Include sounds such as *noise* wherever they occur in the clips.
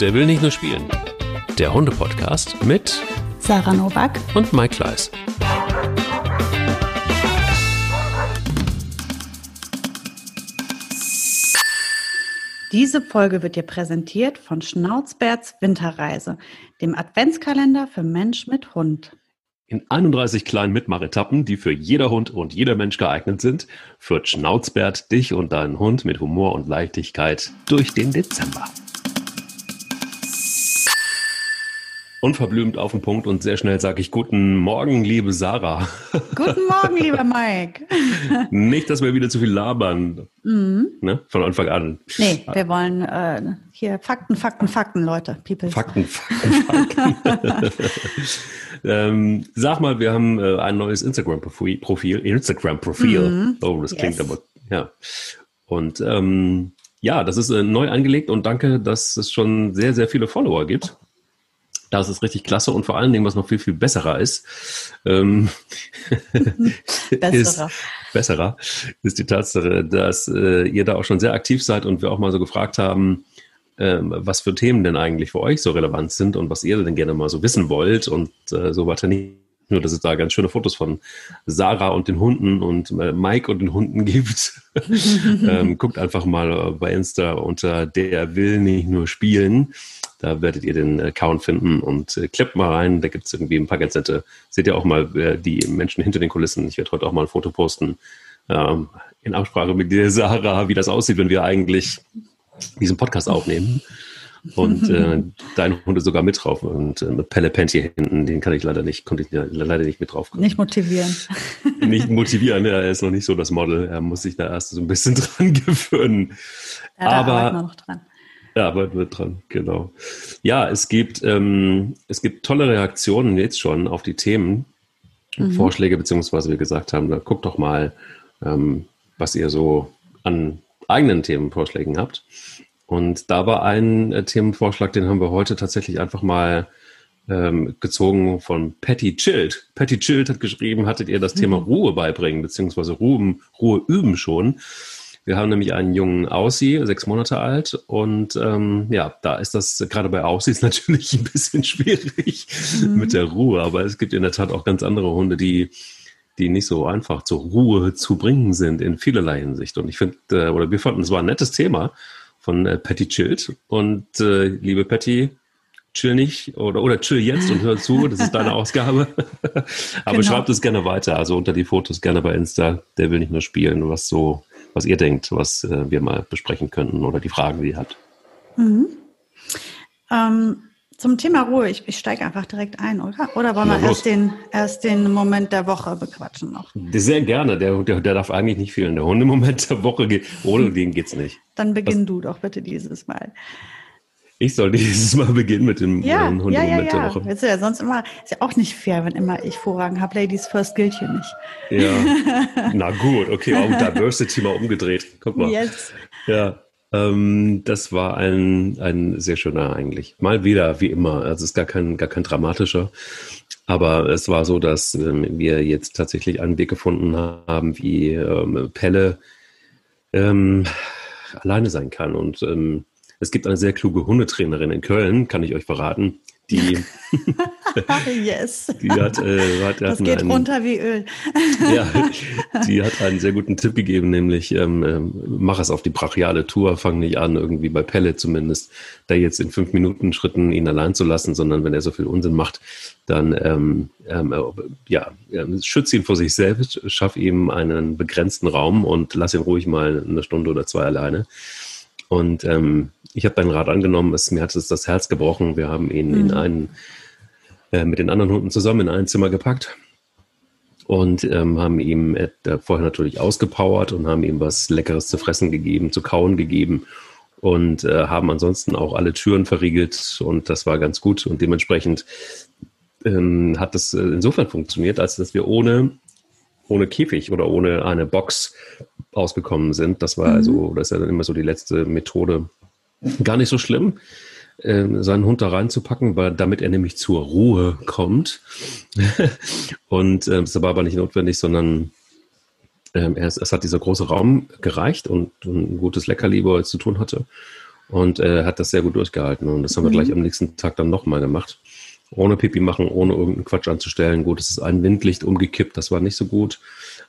Der will nicht nur spielen. Der Hunde-Podcast mit Sarah Novak und Mike Kleiss. Diese Folge wird dir präsentiert von Schnauzbärts Winterreise, dem Adventskalender für Mensch mit Hund. In 31 kleinen Mitmachetappen, die für jeder Hund und jeder Mensch geeignet sind, führt Schnauzbärt dich und deinen Hund mit Humor und Leichtigkeit durch den Dezember. Unverblümt auf den Punkt und sehr schnell sage ich Guten Morgen, liebe Sarah. *laughs* Guten Morgen, lieber Mike. *laughs* Nicht, dass wir wieder zu viel labern. Mhm. Ne? Von Anfang an. Nee, wir wollen äh, hier Fakten, Fakten, Fakten, Leute. People. Fakten, Fakten, Fakten. *laughs* ähm, sag mal, wir haben äh, ein neues Instagram-Profil. Instagram-Profil. Mhm. Oh, das klingt yes. aber, ja. Und ähm, ja, das ist äh, neu angelegt und danke, dass es schon sehr, sehr viele Follower gibt. Das ist richtig klasse und vor allen Dingen, was noch viel, viel besserer ist, ähm, *laughs* besserer. ist besserer, ist die Tatsache, dass äh, ihr da auch schon sehr aktiv seid und wir auch mal so gefragt haben, ähm, was für Themen denn eigentlich für euch so relevant sind und was ihr denn gerne mal so wissen wollt und äh, so weiter nicht. Nur, dass es da ganz schöne Fotos von Sarah und den Hunden und äh, Mike und den Hunden gibt. *laughs* ähm, guckt einfach mal bei Insta unter Der will nicht nur spielen. Da werdet ihr den Account finden und äh, kleppt mal rein. Da gibt es irgendwie ein paar ganz nette. Seht ihr auch mal äh, die Menschen hinter den Kulissen. Ich werde heute auch mal ein Foto posten. Ähm, in Absprache mit dir, Sarah, wie das aussieht, wenn wir eigentlich diesen Podcast aufnehmen. Und äh, *laughs* deine Hunde sogar mit drauf. Und äh, mit Pelle Pent hier hinten, den kann ich leider nicht, konnte ich leider nicht mit drauf kommen. Nicht motivieren. *laughs* Nicht motivieren, ja, er ist noch nicht so das Model. Er muss sich da erst so ein bisschen *laughs* dran gewöhnen. Ja, da Aber noch dran. Ja, arbeiten wir dran, genau. Ja, es gibt, ähm, es gibt tolle Reaktionen jetzt schon auf die Themen, mhm. Vorschläge, beziehungsweise wir gesagt haben, da guckt doch mal, ähm, was ihr so an eigenen Themenvorschlägen habt. Und da war ein äh, Themenvorschlag, den haben wir heute tatsächlich einfach mal ähm, gezogen von Patty Chilled. Patty Chilled hat geschrieben, hattet ihr das mhm. Thema Ruhe beibringen, beziehungsweise Ruhe, Ruhe üben schon? Wir haben nämlich einen jungen Aussie, sechs Monate alt. Und ähm, ja, da ist das gerade bei Aussies *laughs* natürlich ein bisschen schwierig mhm. mit der Ruhe. Aber es gibt in der Tat auch ganz andere Hunde, die die nicht so einfach zur Ruhe zu bringen sind in vielerlei Hinsicht. Und ich finde, äh, oder wir fanden, es war ein nettes Thema von äh, Patty Chillt. Und äh, liebe Patty, chill nicht oder, oder chill jetzt und hör zu, das ist deine *laughs* Ausgabe. Aber genau. schreibt es gerne weiter, also unter die Fotos gerne bei Insta. Der will nicht nur spielen, was so was ihr denkt, was äh, wir mal besprechen könnten oder die Fragen, die ihr habt. Mhm. Ähm, zum Thema Ruhe, ich, ich steige einfach direkt ein, oder? Oder wollen wir erst den, erst den Moment der Woche bequatschen noch? Sehr gerne, der, der, der darf eigentlich nicht fehlen. Der Hundemoment der Woche, geht, ohne *laughs* den geht es nicht. Dann beginn was? du doch bitte dieses Mal. Ich soll dieses Mal beginnen mit dem ja, Hundemoment ja, ja, ja. der Woche. Du ja, sonst immer, ist ja auch nicht fair, wenn immer ich Vorrang habe. Ladies first gilt hier nicht. Ja, *laughs* na gut, okay, auch Diversity mal umgedreht. Guck mal. Yes. Ja, ähm, das war ein, ein sehr schöner eigentlich. Mal wieder, wie immer. Also es ist gar kein, gar kein dramatischer. Aber es war so, dass ähm, wir jetzt tatsächlich einen Weg gefunden haben, wie ähm, Pelle ähm, alleine sein kann. Und ähm, es gibt eine sehr kluge Hundetrainerin in Köln, kann ich euch verraten, die, *laughs* yes. die hat, äh, hat, das geht einen, runter wie Öl. *laughs* ja, die hat einen sehr guten Tipp gegeben, nämlich ähm, ähm, mach es auf die brachiale Tour, fang nicht an, irgendwie bei Pelle zumindest, da jetzt in fünf Minuten Schritten ihn allein zu lassen, sondern wenn er so viel Unsinn macht, dann ähm, ähm, äh, ja, schütze ihn vor sich selbst, schaff ihm einen begrenzten Raum und lass ihn ruhig mal eine Stunde oder zwei alleine. Und ähm, ich habe deinen Rat angenommen, es, mir hat es das Herz gebrochen. Wir haben ihn mhm. in einen, äh, mit den anderen Hunden zusammen in ein Zimmer gepackt und ähm, haben ihm äh, vorher natürlich ausgepowert und haben ihm was Leckeres zu fressen gegeben, zu kauen gegeben und äh, haben ansonsten auch alle Türen verriegelt und das war ganz gut und dementsprechend ähm, hat das äh, insofern funktioniert, als dass wir ohne ohne Käfig oder ohne eine Box ausgekommen sind. Das war mhm. also, das ist ja dann immer so die letzte Methode, gar nicht so schlimm, äh, seinen Hund da reinzupacken, weil damit er nämlich zur Ruhe kommt. *laughs* und äh, das war aber nicht notwendig, sondern ähm, es, es, hat dieser große Raum gereicht und, und ein gutes Leckerli, wo er zu tun hatte. und äh, hat das sehr gut durchgehalten. Und das haben wir mhm. gleich am nächsten Tag dann nochmal gemacht. Ohne Pipi machen, ohne irgendeinen Quatsch anzustellen. Gut, es ist ein Windlicht umgekippt, das war nicht so gut.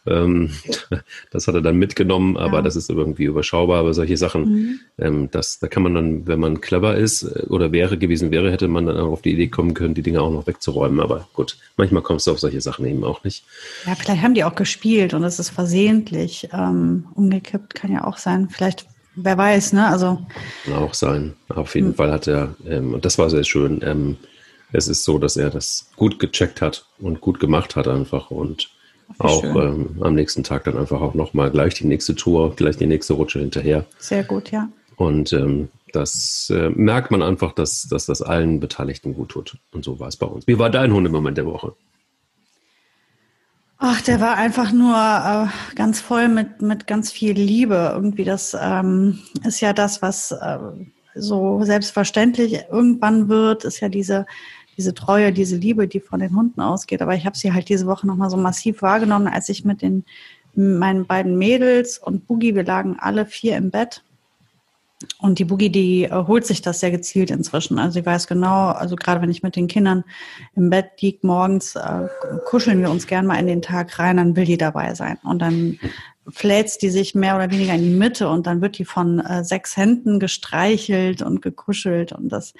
Ähm, *laughs* das hat er dann mitgenommen, aber ja. das ist irgendwie überschaubar. Aber solche Sachen, mhm. ähm, das, da kann man dann, wenn man clever ist äh, oder wäre gewesen wäre, hätte man dann auch auf die Idee kommen können, die Dinge auch noch wegzuräumen. Aber gut, manchmal kommst du auf solche Sachen eben auch nicht. Ja, vielleicht haben die auch gespielt und es ist versehentlich ähm, umgekippt, kann ja auch sein. Vielleicht wer weiß, ne? Also kann auch sein. Auf jeden mhm. Fall hat er, ähm, und das war sehr schön. Ähm, es ist so, dass er das gut gecheckt hat und gut gemacht hat einfach und auch ähm, am nächsten Tag dann einfach auch nochmal gleich die nächste Tour, gleich die nächste Rutsche hinterher. Sehr gut, ja. Und ähm, das äh, merkt man einfach, dass, dass das allen Beteiligten gut tut. Und so war es bei uns. Wie war dein Hundemoment der Woche? Ach, der war einfach nur äh, ganz voll mit, mit ganz viel Liebe. Irgendwie, das ähm, ist ja das, was äh, so selbstverständlich irgendwann wird, ist ja diese diese Treue, diese Liebe, die von den Hunden ausgeht. Aber ich habe sie halt diese Woche nochmal so massiv wahrgenommen, als ich mit den meinen beiden Mädels und Boogie, wir lagen alle vier im Bett. Und die Boogie, die äh, holt sich das sehr gezielt inzwischen. Also sie weiß genau, also gerade wenn ich mit den Kindern im Bett liege morgens, äh, kuscheln wir uns gern mal in den Tag rein, dann will die dabei sein. Und dann fläzt die sich mehr oder weniger in die Mitte und dann wird die von äh, sechs Händen gestreichelt und gekuschelt und das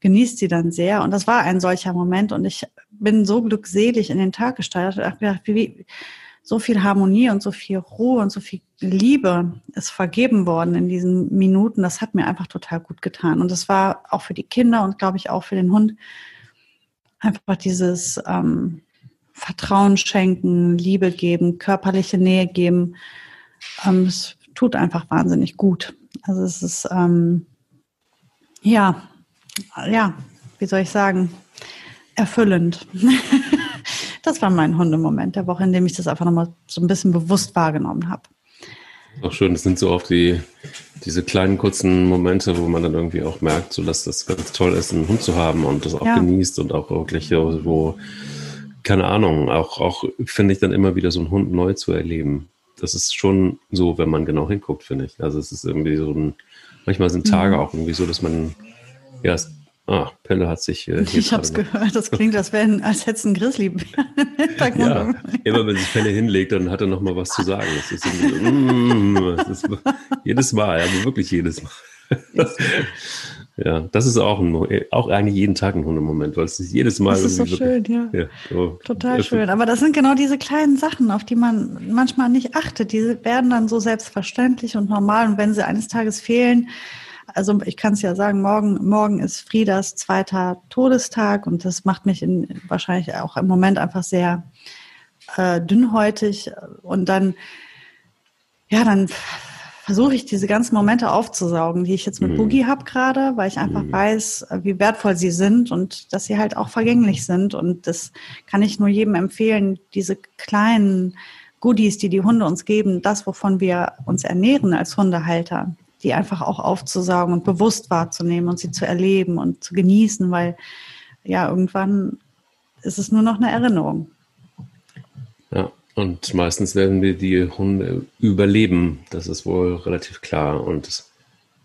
genießt sie dann sehr. Und das war ein solcher Moment und ich bin so glückselig in den Tag gestartet. Ich dachte, wie, so viel Harmonie und so viel Ruhe und so viel Liebe ist vergeben worden in diesen Minuten. Das hat mir einfach total gut getan. Und das war auch für die Kinder und glaube ich auch für den Hund einfach dieses ähm, Vertrauen schenken, Liebe geben, körperliche Nähe geben. Ähm, es tut einfach wahnsinnig gut. Also es ist, ähm, ja, ja, wie soll ich sagen, erfüllend. *laughs* das war mein Hundemoment der Woche, in dem ich das einfach nochmal so ein bisschen bewusst wahrgenommen habe. Auch schön, das sind so oft die, diese kleinen kurzen Momente, wo man dann irgendwie auch merkt, so dass das ganz toll ist, einen Hund zu haben und das auch ja. genießt und auch wirklich so keine Ahnung, auch, auch finde ich dann immer wieder so einen Hund neu zu erleben. Das ist schon so, wenn man genau hinguckt, finde ich. Also es ist irgendwie so ein, manchmal sind Tage mhm. auch irgendwie so, dass man, ja, es, ah, Pelle hat sich. Äh, ich habe es gehört, das klingt, als, wenn, als hätte es ein Grizzly. ja, immer wenn sich Pelle hinlegt, dann hat er noch mal was zu sagen. Das ist, mm, das ist jedes Mal, aber wirklich jedes Mal. *laughs* Ja, das ist auch, ein, auch eigentlich jeden Tag ein Hundemoment, weil es ist jedes Mal. Das ist so schön, ja. ja so Total schön. Aber das sind genau diese kleinen Sachen, auf die man manchmal nicht achtet. Die werden dann so selbstverständlich und normal. Und wenn sie eines Tages fehlen, also ich kann es ja sagen, morgen, morgen ist Friedas zweiter Todestag und das macht mich in, wahrscheinlich auch im Moment einfach sehr äh, dünnhäutig. Und dann, ja, dann versuche ich diese ganzen Momente aufzusaugen, die ich jetzt mit mhm. Boogie habe gerade, weil ich einfach mhm. weiß, wie wertvoll sie sind und dass sie halt auch vergänglich sind. Und das kann ich nur jedem empfehlen, diese kleinen Goodies, die die Hunde uns geben, das, wovon wir uns ernähren als Hundehalter, die einfach auch aufzusaugen und bewusst wahrzunehmen und sie zu erleben und zu genießen, weil ja, irgendwann ist es nur noch eine Erinnerung. Ja, und meistens werden wir die Hunde überleben. Das ist wohl relativ klar. Und das,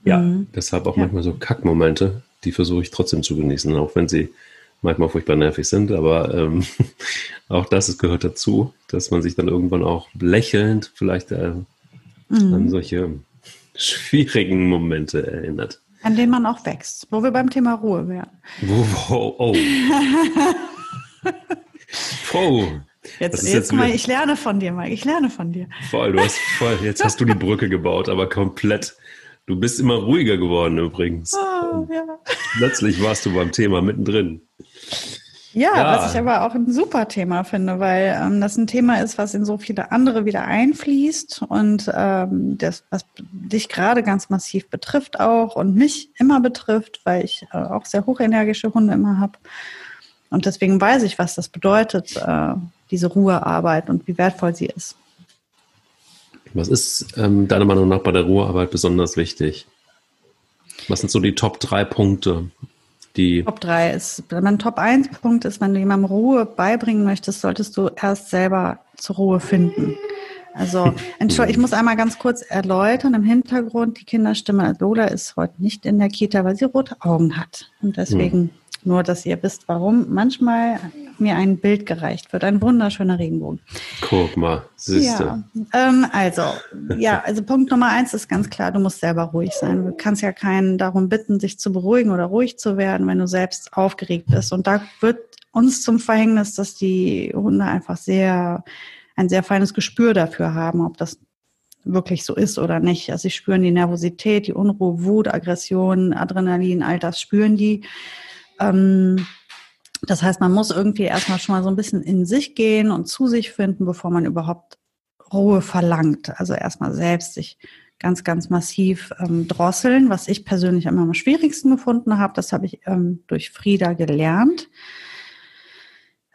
ja, mhm. deshalb auch ja. manchmal so Kackmomente, die versuche ich trotzdem zu genießen, auch wenn sie manchmal furchtbar nervig sind. Aber ähm, *laughs* auch das gehört dazu, dass man sich dann irgendwann auch lächelnd vielleicht äh, mhm. an solche schwierigen Momente erinnert. An denen man auch wächst, wo wir beim Thema Ruhe wären. Wo, wo, oh. *laughs* oh. Jetzt, jetzt, jetzt mal, ich lerne von dir, Mike. Ich lerne von dir. Voll, du hast voll, jetzt hast du die Brücke gebaut, aber komplett. Du bist immer ruhiger geworden übrigens. Oh, ja. Plötzlich warst du beim Thema mittendrin. Ja, ja, was ich aber auch ein super Thema finde, weil ähm, das ein Thema ist, was in so viele andere wieder einfließt und ähm, das, was dich gerade ganz massiv betrifft auch und mich immer betrifft, weil ich äh, auch sehr hochenergische Hunde immer habe. Und deswegen weiß ich, was das bedeutet, äh, diese Ruhearbeit und wie wertvoll sie ist. Was ist ähm, deiner Meinung nach bei der Ruhearbeit besonders wichtig? Was sind so die Top 3 Punkte? Die Top 3 ist, mein Top 1 Punkt ist, wenn du jemandem Ruhe beibringen möchtest, solltest du erst selber zur Ruhe finden. Also, Entschuldigung, ich muss einmal ganz kurz erläutern. Im Hintergrund, die Kinderstimme Lola ist heute nicht in der Kita, weil sie rote Augen hat. Und deswegen hm. Nur, dass ihr wisst, warum manchmal mir ein Bild gereicht wird. Ein wunderschöner Regenbogen. Guck mal, siehste. Ja, ähm, also, ja, also Punkt Nummer eins ist ganz klar, du musst selber ruhig sein. Du kannst ja keinen darum bitten, sich zu beruhigen oder ruhig zu werden, wenn du selbst aufgeregt bist. Und da wird uns zum Verhängnis, dass die Hunde einfach sehr, ein sehr feines Gespür dafür haben, ob das wirklich so ist oder nicht. Also sie spüren die Nervosität, die Unruhe, Wut, Aggression, Adrenalin, all das spüren die. Ähm, das heißt, man muss irgendwie erstmal schon mal so ein bisschen in sich gehen und zu sich finden, bevor man überhaupt Ruhe verlangt. Also erstmal selbst sich ganz, ganz massiv ähm, drosseln, was ich persönlich immer am schwierigsten gefunden habe. Das habe ich ähm, durch Frieda gelernt.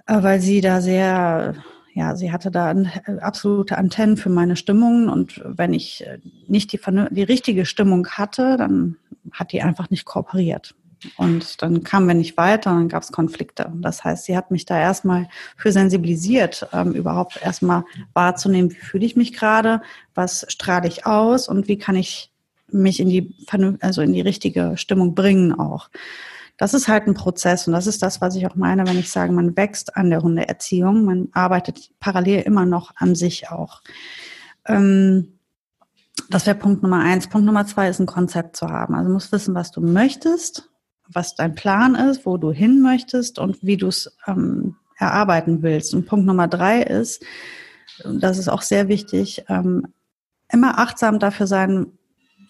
Äh, weil sie da sehr, ja, sie hatte da äh, absolute Antennen für meine Stimmung und wenn ich äh, nicht die, die richtige Stimmung hatte, dann hat die einfach nicht kooperiert. Und dann kamen wir nicht weiter und dann gab es Konflikte. Das heißt, sie hat mich da erstmal für sensibilisiert, ähm, überhaupt erstmal wahrzunehmen, wie fühle ich mich gerade, was strahle ich aus und wie kann ich mich in die, also in die richtige Stimmung bringen auch das ist halt ein Prozess und das ist das, was ich auch meine, wenn ich sage, man wächst an der Hundeerziehung, man arbeitet parallel immer noch an sich auch. Ähm, das wäre Punkt Nummer eins. Punkt Nummer zwei ist ein Konzept zu haben. Also du musst wissen, was du möchtest, was dein Plan ist, wo du hin möchtest und wie du es ähm, erarbeiten willst. Und Punkt Nummer drei ist, das ist auch sehr wichtig, ähm, immer achtsam dafür sein,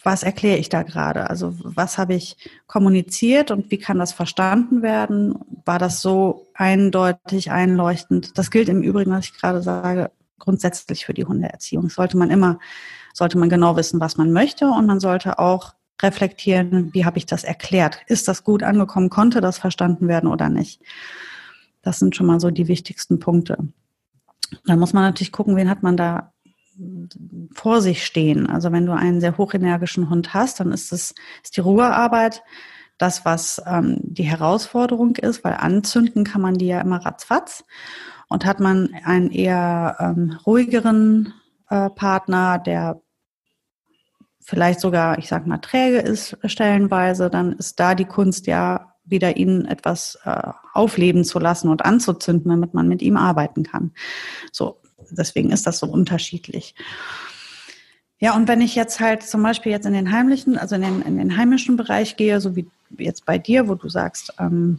was erkläre ich da gerade? Also was habe ich kommuniziert und wie kann das verstanden werden? War das so eindeutig, einleuchtend? Das gilt im Übrigen, was ich gerade sage, grundsätzlich für die Hundeerziehung. Sollte man immer, sollte man genau wissen, was man möchte und man sollte auch reflektieren, wie habe ich das erklärt? Ist das gut angekommen? Konnte das verstanden werden oder nicht? Das sind schon mal so die wichtigsten Punkte. Dann muss man natürlich gucken, wen hat man da vor sich stehen. Also wenn du einen sehr hochenergischen Hund hast, dann ist es ist die Ruhearbeit das, was ähm, die Herausforderung ist, weil anzünden kann man die ja immer ratzfatz. Und hat man einen eher ähm, ruhigeren äh, Partner, der vielleicht sogar, ich sag mal, träge ist stellenweise, dann ist da die Kunst ja wieder ihn etwas äh, aufleben zu lassen und anzuzünden, damit man mit ihm arbeiten kann. So, deswegen ist das so unterschiedlich. Ja, und wenn ich jetzt halt zum Beispiel jetzt in den heimlichen, also in den, in den heimischen Bereich gehe, so wie jetzt bei dir, wo du sagst, ähm,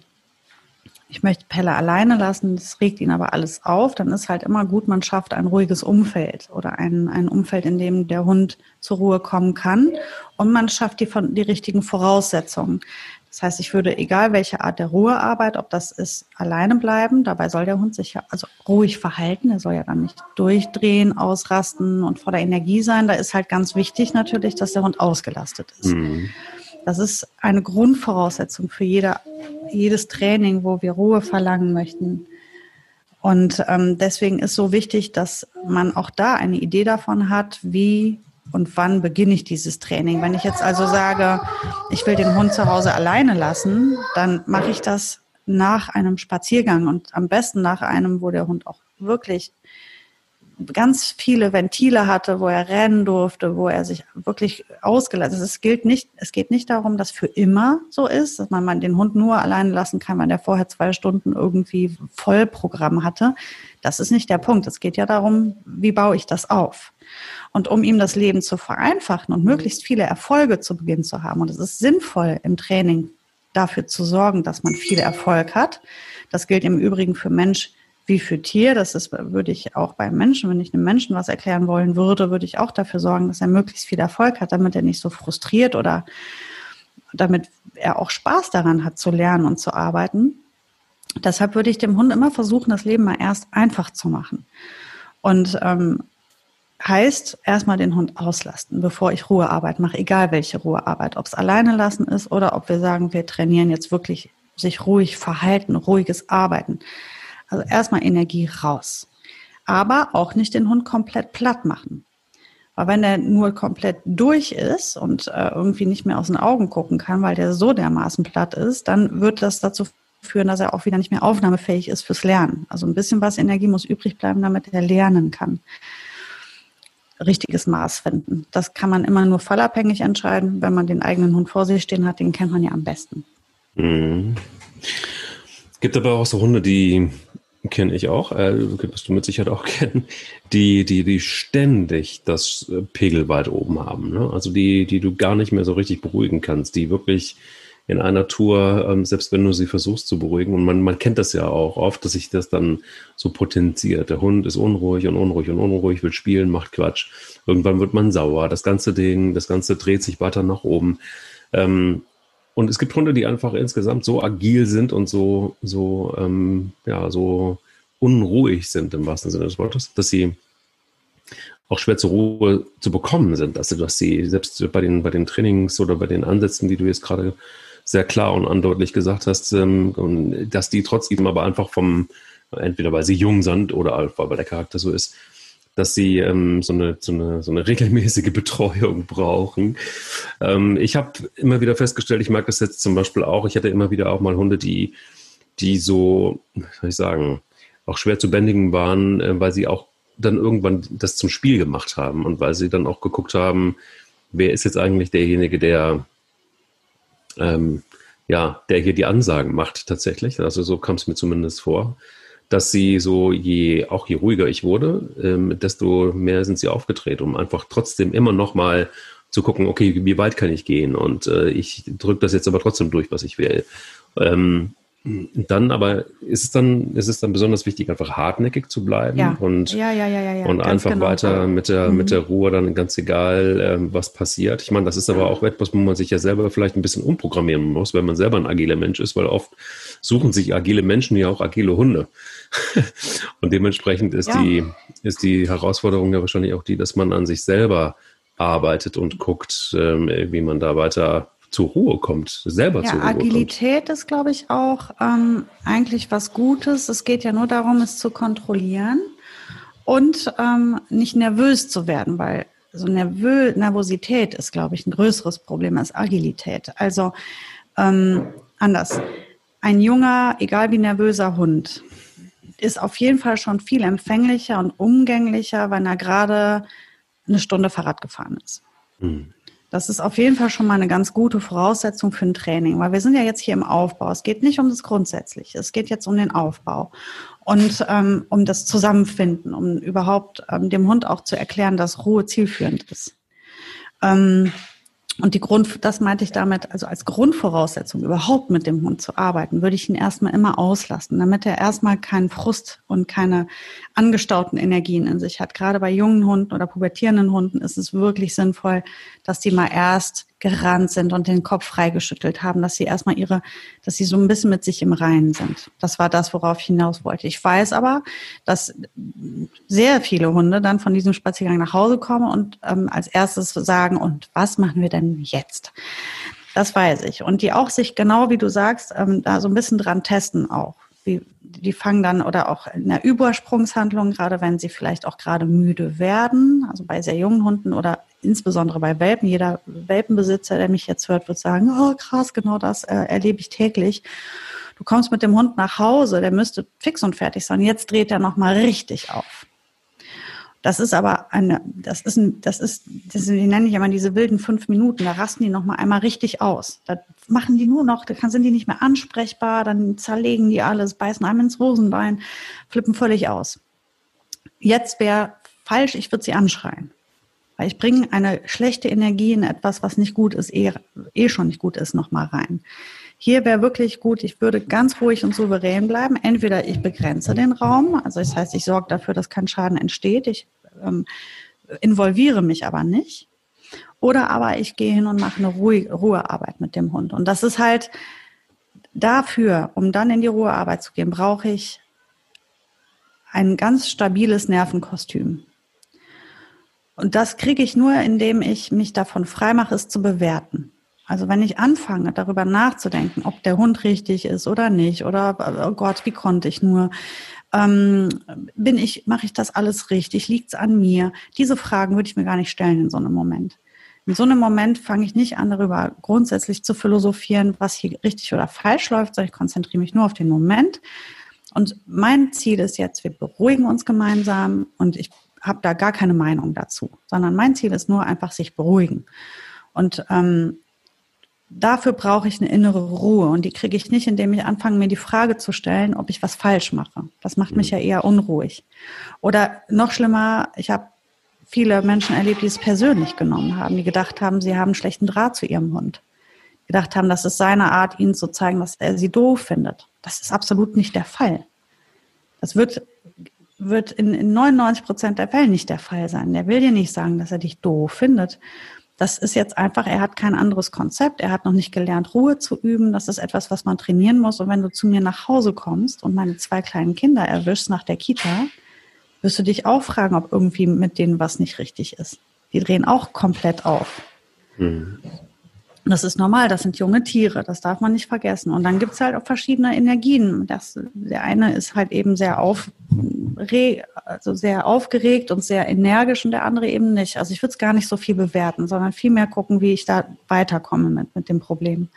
ich möchte Pelle alleine lassen, das regt ihn aber alles auf, dann ist halt immer gut, man schafft ein ruhiges Umfeld oder ein, ein Umfeld, in dem der Hund zur Ruhe kommen kann und man schafft die, die richtigen Voraussetzungen. Das heißt, ich würde, egal welche Art der Ruhearbeit, ob das ist, alleine bleiben, dabei soll der Hund sich ja also ruhig verhalten, er soll ja dann nicht durchdrehen, ausrasten und voller Energie sein. Da ist halt ganz wichtig natürlich, dass der Hund ausgelastet ist. Mhm. Das ist eine Grundvoraussetzung für jeder, jedes Training, wo wir Ruhe verlangen möchten. Und ähm, deswegen ist so wichtig, dass man auch da eine Idee davon hat, wie und wann beginne ich dieses Training. Wenn ich jetzt also sage, ich will den Hund zu Hause alleine lassen, dann mache ich das nach einem Spaziergang und am besten nach einem, wo der Hund auch wirklich ganz viele Ventile hatte, wo er rennen durfte, wo er sich wirklich ausgelassen hat. Es gilt nicht, es geht nicht darum, dass für immer so ist, dass man den Hund nur alleine lassen kann, wenn der vorher zwei Stunden irgendwie Vollprogramm hatte. Das ist nicht der Punkt. Es geht ja darum, wie baue ich das auf? Und um ihm das Leben zu vereinfachen und möglichst viele Erfolge zu Beginn zu haben. Und es ist sinnvoll im Training dafür zu sorgen, dass man viel Erfolg hat. Das gilt im Übrigen für Mensch wie für Tier. Das ist, würde ich auch beim Menschen, wenn ich einem Menschen was erklären wollen würde, würde ich auch dafür sorgen, dass er möglichst viel Erfolg hat, damit er nicht so frustriert oder damit er auch Spaß daran hat zu lernen und zu arbeiten. Deshalb würde ich dem Hund immer versuchen, das Leben mal erst einfach zu machen. Und ähm, heißt erstmal den Hund auslasten, bevor ich Ruhearbeit mache, egal welche Ruhearbeit, ob es alleine lassen ist oder ob wir sagen, wir trainieren jetzt wirklich sich ruhig verhalten, ruhiges Arbeiten. Also erstmal Energie raus. Aber auch nicht den Hund komplett platt machen. Weil wenn er nur komplett durch ist und äh, irgendwie nicht mehr aus den Augen gucken kann, weil der so dermaßen platt ist, dann wird das dazu führen, dass er auch wieder nicht mehr aufnahmefähig ist fürs Lernen. Also ein bisschen was Energie muss übrig bleiben, damit er lernen kann. richtiges Maß finden. Das kann man immer nur fallabhängig entscheiden. Wenn man den eigenen Hund vor sich stehen hat, den kennt man ja am besten. Mhm. Es gibt aber auch so Hunde, die kenne ich auch, äh, wirst du mit Sicherheit auch kennen, die, die, die ständig das Pegel weit oben haben. Ne? Also die, die du gar nicht mehr so richtig beruhigen kannst, die wirklich in einer Tour, ähm, selbst wenn du sie versuchst zu beruhigen, und man, man kennt das ja auch oft, dass sich das dann so potenziert. Der Hund ist unruhig und unruhig und unruhig, will spielen, macht Quatsch. Irgendwann wird man sauer. Das ganze Ding, das Ganze dreht sich weiter nach oben. Ähm, und es gibt Hunde, die einfach insgesamt so agil sind und so, so, ähm, ja, so unruhig sind im wahrsten Sinne des Wortes, dass sie auch schwer zur Ruhe zu bekommen sind. Also, dass sie selbst bei den, bei den Trainings oder bei den Ansätzen, die du jetzt gerade sehr klar und andeutlich gesagt hast, ähm, dass die trotzdem aber einfach vom, entweder weil sie jung sind oder weil der Charakter so ist, dass sie ähm, so, eine, so, eine, so eine regelmäßige Betreuung brauchen. Ähm, ich habe immer wieder festgestellt, ich mag das jetzt zum Beispiel auch, ich hatte immer wieder auch mal Hunde, die, die so, soll ich sagen, auch schwer zu bändigen waren, äh, weil sie auch dann irgendwann das zum Spiel gemacht haben und weil sie dann auch geguckt haben, wer ist jetzt eigentlich derjenige, der ähm, ja, der hier die Ansagen macht tatsächlich. Also so kam es mir zumindest vor, dass sie so je auch je ruhiger ich wurde, ähm, desto mehr sind sie aufgedreht, um einfach trotzdem immer noch mal zu gucken, okay, wie weit kann ich gehen? Und äh, ich drücke das jetzt aber trotzdem durch, was ich will. Ähm, dann aber ist es dann, ist es dann besonders wichtig, einfach hartnäckig zu bleiben ja. und, ja, ja, und einfach genau. weiter mit der, mhm. mit der Ruhe dann ganz egal, ähm, was passiert. Ich meine, das ist aber auch etwas, wo man sich ja selber vielleicht ein bisschen umprogrammieren muss, wenn man selber ein agiler Mensch ist, weil oft suchen sich agile Menschen ja auch agile Hunde. *laughs* und dementsprechend ist die, ist die Herausforderung ja wahrscheinlich auch die, dass man an sich selber arbeitet und guckt, ähm, wie man da weiter zur Ruhe kommt, selber ja, zur Ruhe Agilität kommt. ist, glaube ich, auch ähm, eigentlich was Gutes. Es geht ja nur darum, es zu kontrollieren und ähm, nicht nervös zu werden, weil so Nervö Nervosität ist, glaube ich, ein größeres Problem als Agilität. Also ähm, anders. Ein junger, egal wie nervöser Hund ist auf jeden Fall schon viel empfänglicher und umgänglicher, wenn er gerade eine Stunde Fahrrad gefahren ist. Mhm. Das ist auf jeden Fall schon mal eine ganz gute Voraussetzung für ein Training, weil wir sind ja jetzt hier im Aufbau. Es geht nicht um das Grundsätzliche, es geht jetzt um den Aufbau und ähm, um das Zusammenfinden, um überhaupt ähm, dem Hund auch zu erklären, dass Ruhe zielführend ist. Ähm, und die Grund, das meinte ich damit, also als Grundvoraussetzung überhaupt mit dem Hund zu arbeiten, würde ich ihn erstmal immer auslassen, damit er erstmal keinen Frust und keine angestauten Energien in sich hat. Gerade bei jungen Hunden oder pubertierenden Hunden ist es wirklich sinnvoll, dass die mal erst gerannt sind und den Kopf freigeschüttelt haben, dass sie erstmal ihre, dass sie so ein bisschen mit sich im Reinen sind. Das war das, worauf ich hinaus wollte. Ich weiß aber, dass sehr viele Hunde dann von diesem Spaziergang nach Hause kommen und ähm, als erstes sagen, und was machen wir denn jetzt? Das weiß ich. Und die auch sich genau, wie du sagst, ähm, da so ein bisschen dran testen auch. Wie, die fangen dann oder auch in der Übersprungshandlung, gerade wenn sie vielleicht auch gerade müde werden, also bei sehr jungen Hunden oder insbesondere bei Welpen. Jeder Welpenbesitzer, der mich jetzt hört, wird sagen, oh krass, genau das äh, erlebe ich täglich. Du kommst mit dem Hund nach Hause, der müsste fix und fertig sein. Jetzt dreht er nochmal richtig auf. Das ist aber eine, das ist ein, das ist, das nenne ich immer diese wilden fünf Minuten. Da rasten die noch mal einmal richtig aus. Da machen die nur noch, da sind die nicht mehr ansprechbar, dann zerlegen die alles, beißen einem ins Hosenbein, flippen völlig aus. Jetzt wäre falsch, ich würde sie anschreien. Weil ich bringe eine schlechte Energie in etwas, was nicht gut ist, eh, eh schon nicht gut ist, nochmal rein. Hier wäre wirklich gut, ich würde ganz ruhig und souverän bleiben. Entweder ich begrenze den Raum, also das heißt, ich sorge dafür, dass kein Schaden entsteht. Ich ähm, involviere mich aber nicht. Oder aber ich gehe hin und mache eine Ruhe, Ruhearbeit mit dem Hund. Und das ist halt dafür, um dann in die Ruhearbeit zu gehen, brauche ich ein ganz stabiles Nervenkostüm. Und das kriege ich nur, indem ich mich davon freimache, es zu bewerten. Also wenn ich anfange, darüber nachzudenken, ob der Hund richtig ist oder nicht, oder oh Gott, wie konnte ich nur, ähm, bin ich, mache ich das alles richtig, liegt es an mir? Diese Fragen würde ich mir gar nicht stellen in so einem Moment. In so einem Moment fange ich nicht an, darüber grundsätzlich zu philosophieren, was hier richtig oder falsch läuft, sondern ich konzentriere mich nur auf den Moment. Und mein Ziel ist jetzt, wir beruhigen uns gemeinsam und ich habe da gar keine Meinung dazu, sondern mein Ziel ist nur einfach sich beruhigen. Und ähm, dafür brauche ich eine innere Ruhe und die kriege ich nicht, indem ich anfange, mir die Frage zu stellen, ob ich was falsch mache. Das macht mich mhm. ja eher unruhig. Oder noch schlimmer, ich habe viele Menschen erlebt, die es persönlich genommen haben, die gedacht haben, sie haben einen schlechten Draht zu ihrem Hund. Gedacht haben, das ist seine Art, ihnen zu zeigen, dass er sie doof findet. Das ist absolut nicht der Fall. Das wird, wird in, in 99 Prozent der Fälle nicht der Fall sein. Der will dir nicht sagen, dass er dich doof findet, das ist jetzt einfach, er hat kein anderes Konzept, er hat noch nicht gelernt, Ruhe zu üben. Das ist etwas, was man trainieren muss. Und wenn du zu mir nach Hause kommst und meine zwei kleinen Kinder erwischst nach der Kita, wirst du dich auch fragen, ob irgendwie mit denen was nicht richtig ist. Die drehen auch komplett auf. Mhm. Das ist normal, das sind junge Tiere, das darf man nicht vergessen. Und dann gibt es halt auch verschiedene Energien. Das, der eine ist halt eben sehr, auf, also sehr aufgeregt und sehr energisch und der andere eben nicht. Also ich würde es gar nicht so viel bewerten, sondern vielmehr gucken, wie ich da weiterkomme mit, mit dem Problem.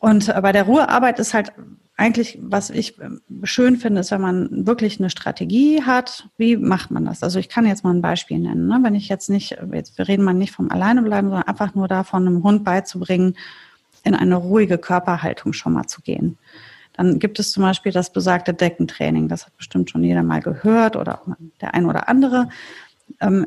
Und bei der Ruhearbeit ist halt eigentlich, was ich ähm, schön finde, ist, wenn man wirklich eine Strategie hat, wie macht man das? Also ich kann jetzt mal ein Beispiel nennen. Ne? Wenn ich jetzt nicht, jetzt, wir reden mal nicht vom Alleinebleiben, sondern einfach nur davon, einem Hund beizubringen, in eine ruhige Körperhaltung schon mal zu gehen. Dann gibt es zum Beispiel das besagte Deckentraining. Das hat bestimmt schon jeder mal gehört oder auch der ein oder andere. Ähm,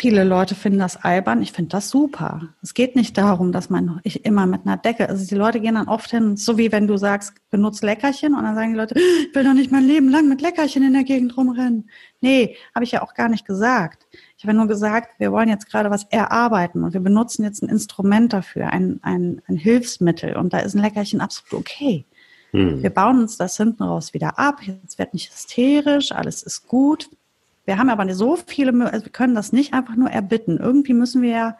Viele Leute finden das albern. Ich finde das super. Es geht nicht darum, dass man ich immer mit einer Decke, also die Leute gehen dann oft hin, so wie wenn du sagst, benutzt Leckerchen und dann sagen die Leute, ich will doch nicht mein Leben lang mit Leckerchen in der Gegend rumrennen. Nee, habe ich ja auch gar nicht gesagt. Ich habe nur gesagt, wir wollen jetzt gerade was erarbeiten und wir benutzen jetzt ein Instrument dafür, ein, ein, ein Hilfsmittel und da ist ein Leckerchen absolut okay. Hm. Wir bauen uns das hinten raus wieder ab. Jetzt wird nicht hysterisch, alles ist gut. Wir haben aber so viele, also wir können das nicht einfach nur erbitten. Irgendwie müssen wir ja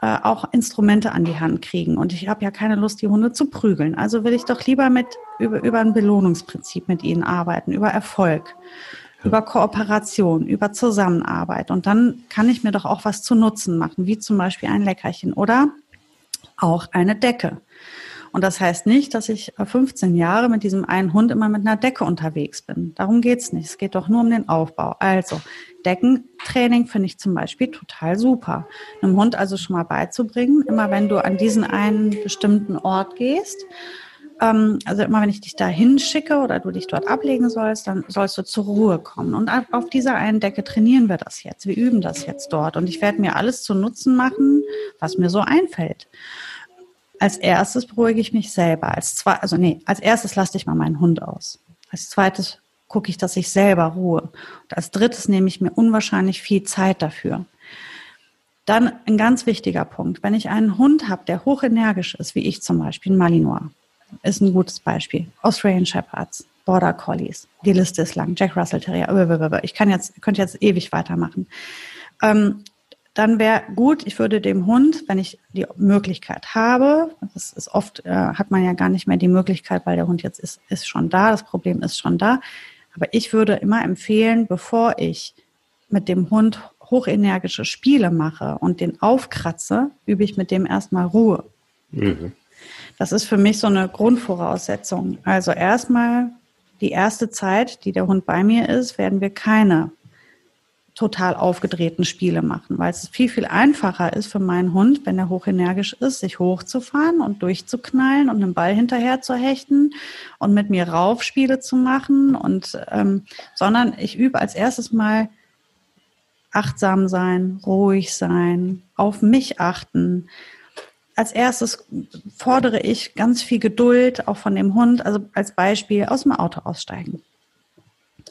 äh, auch Instrumente an die Hand kriegen. Und ich habe ja keine Lust, die Hunde zu prügeln. Also will ich doch lieber mit über, über ein Belohnungsprinzip mit ihnen arbeiten, über Erfolg, ja. über Kooperation, über Zusammenarbeit. Und dann kann ich mir doch auch was zu Nutzen machen, wie zum Beispiel ein Leckerchen oder auch eine Decke. Und das heißt nicht, dass ich 15 Jahre mit diesem einen Hund immer mit einer Decke unterwegs bin. Darum geht's nicht. Es geht doch nur um den Aufbau. Also Deckentraining finde ich zum Beispiel total super. Einem Hund also schon mal beizubringen, immer wenn du an diesen einen bestimmten Ort gehst, ähm, also immer wenn ich dich da hinschicke oder du dich dort ablegen sollst, dann sollst du zur Ruhe kommen. Und auf dieser einen Decke trainieren wir das jetzt. Wir üben das jetzt dort. Und ich werde mir alles zu Nutzen machen, was mir so einfällt. Als erstes beruhige ich mich selber. Als zwei, also nee, als erstes lasse ich mal meinen Hund aus. Als zweites gucke ich, dass ich selber ruhe. Und als drittes nehme ich mir unwahrscheinlich viel Zeit dafür. Dann ein ganz wichtiger Punkt. Wenn ich einen Hund habe, der hochenergisch ist, wie ich zum Beispiel, ein Malinois, ist ein gutes Beispiel. Australian Shepherds, Border Collies, die Liste ist lang, Jack Russell Terrier, ich kann jetzt, könnte jetzt ewig weitermachen. Ähm, dann wäre gut, ich würde dem Hund, wenn ich die Möglichkeit habe, das ist oft, äh, hat man ja gar nicht mehr die Möglichkeit, weil der Hund jetzt ist, ist schon da, das Problem ist schon da. Aber ich würde immer empfehlen, bevor ich mit dem Hund hochenergische Spiele mache und den aufkratze, übe ich mit dem erstmal Ruhe. Mhm. Das ist für mich so eine Grundvoraussetzung. Also erstmal die erste Zeit, die der Hund bei mir ist, werden wir keine total aufgedrehten Spiele machen, weil es viel, viel einfacher ist für meinen Hund, wenn er hochenergisch ist, sich hochzufahren und durchzuknallen und einen Ball hinterher zu hechten und mit mir Raufspiele zu machen und ähm, sondern ich übe als erstes mal achtsam sein, ruhig sein, auf mich achten. Als erstes fordere ich ganz viel Geduld auch von dem Hund, also als Beispiel aus dem Auto aussteigen.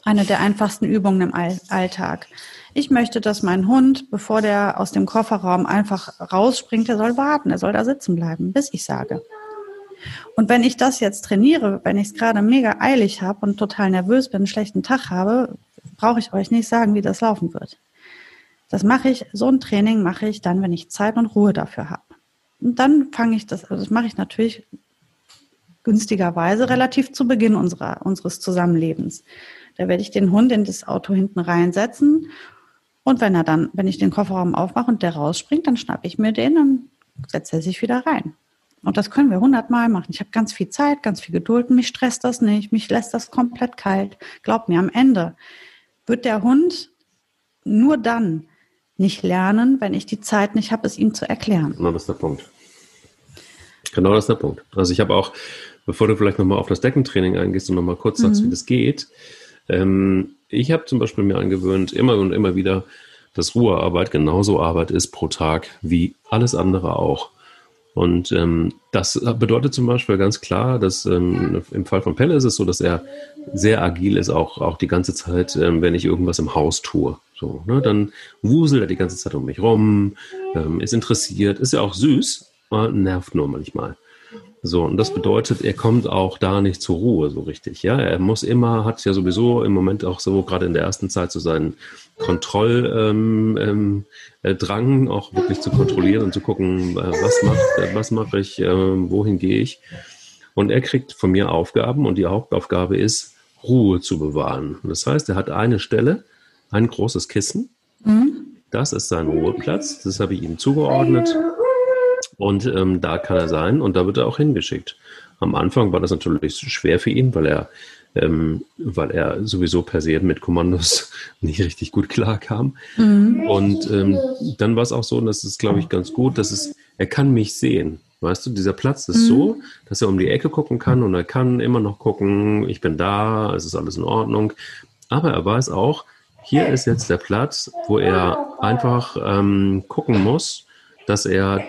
Eine der einfachsten Übungen im Alltag. Ich möchte, dass mein Hund, bevor der aus dem Kofferraum einfach rausspringt, der soll warten, er soll da sitzen bleiben, bis ich sage. Und wenn ich das jetzt trainiere, wenn ich es gerade mega eilig habe und total nervös bin, einen schlechten Tag habe, brauche ich euch nicht sagen, wie das laufen wird. Das mache ich, so ein Training mache ich dann, wenn ich Zeit und Ruhe dafür habe. Und dann fange ich das, also das mache ich natürlich günstigerweise relativ zu Beginn unserer, unseres Zusammenlebens. Da werde ich den Hund in das Auto hinten reinsetzen und wenn er dann, wenn ich den Kofferraum aufmache und der rausspringt, dann schnappe ich mir den und setze er sich wieder rein. Und das können wir hundertmal machen. Ich habe ganz viel Zeit, ganz viel Geduld. Mich stresst das nicht. Mich lässt das komplett kalt. Glaub mir, am Ende wird der Hund nur dann nicht lernen, wenn ich die Zeit nicht habe, es ihm zu erklären. Genau, das ist der Punkt. Genau das ist der Punkt. Also ich habe auch, bevor du vielleicht nochmal auf das Deckentraining eingehst und nochmal kurz sagst, mhm. wie das geht, ähm, ich habe zum Beispiel mir angewöhnt, immer und immer wieder, dass Ruhearbeit genauso Arbeit ist pro Tag wie alles andere auch. Und ähm, das bedeutet zum Beispiel ganz klar, dass ähm, im Fall von Pelle ist es so, dass er sehr agil ist, auch, auch die ganze Zeit, ähm, wenn ich irgendwas im Haus tue. So, ne, dann wuselt er die ganze Zeit um mich rum, ähm, ist interessiert, ist ja auch süß, nervt nur manchmal. So, und das bedeutet, er kommt auch da nicht zur Ruhe so richtig. Ja, er muss immer, hat ja sowieso im Moment auch so, gerade in der ersten Zeit, so seinen Kontrolldrang, ähm, ähm, äh, auch wirklich zu kontrollieren und zu gucken, äh, was macht, äh, was mache ich, äh, wohin gehe ich. Und er kriegt von mir Aufgaben und die Hauptaufgabe ist, Ruhe zu bewahren. Das heißt, er hat eine Stelle, ein großes Kissen. Mhm. Das ist sein Ruheplatz. Das habe ich ihm zugeordnet. Und ähm, da kann er sein und da wird er auch hingeschickt. Am Anfang war das natürlich schwer für ihn, weil er, ähm, weil er sowieso per se mit Kommandos *laughs* nicht richtig gut klarkam. Mhm. Und ähm, dann war es auch so, und das ist, glaube ich, ganz gut, dass es, er kann mich sehen. Weißt du, dieser Platz ist mhm. so, dass er um die Ecke gucken kann und er kann immer noch gucken, ich bin da, es ist alles in Ordnung. Aber er weiß auch, hier ist jetzt der Platz, wo er einfach ähm, gucken muss, dass er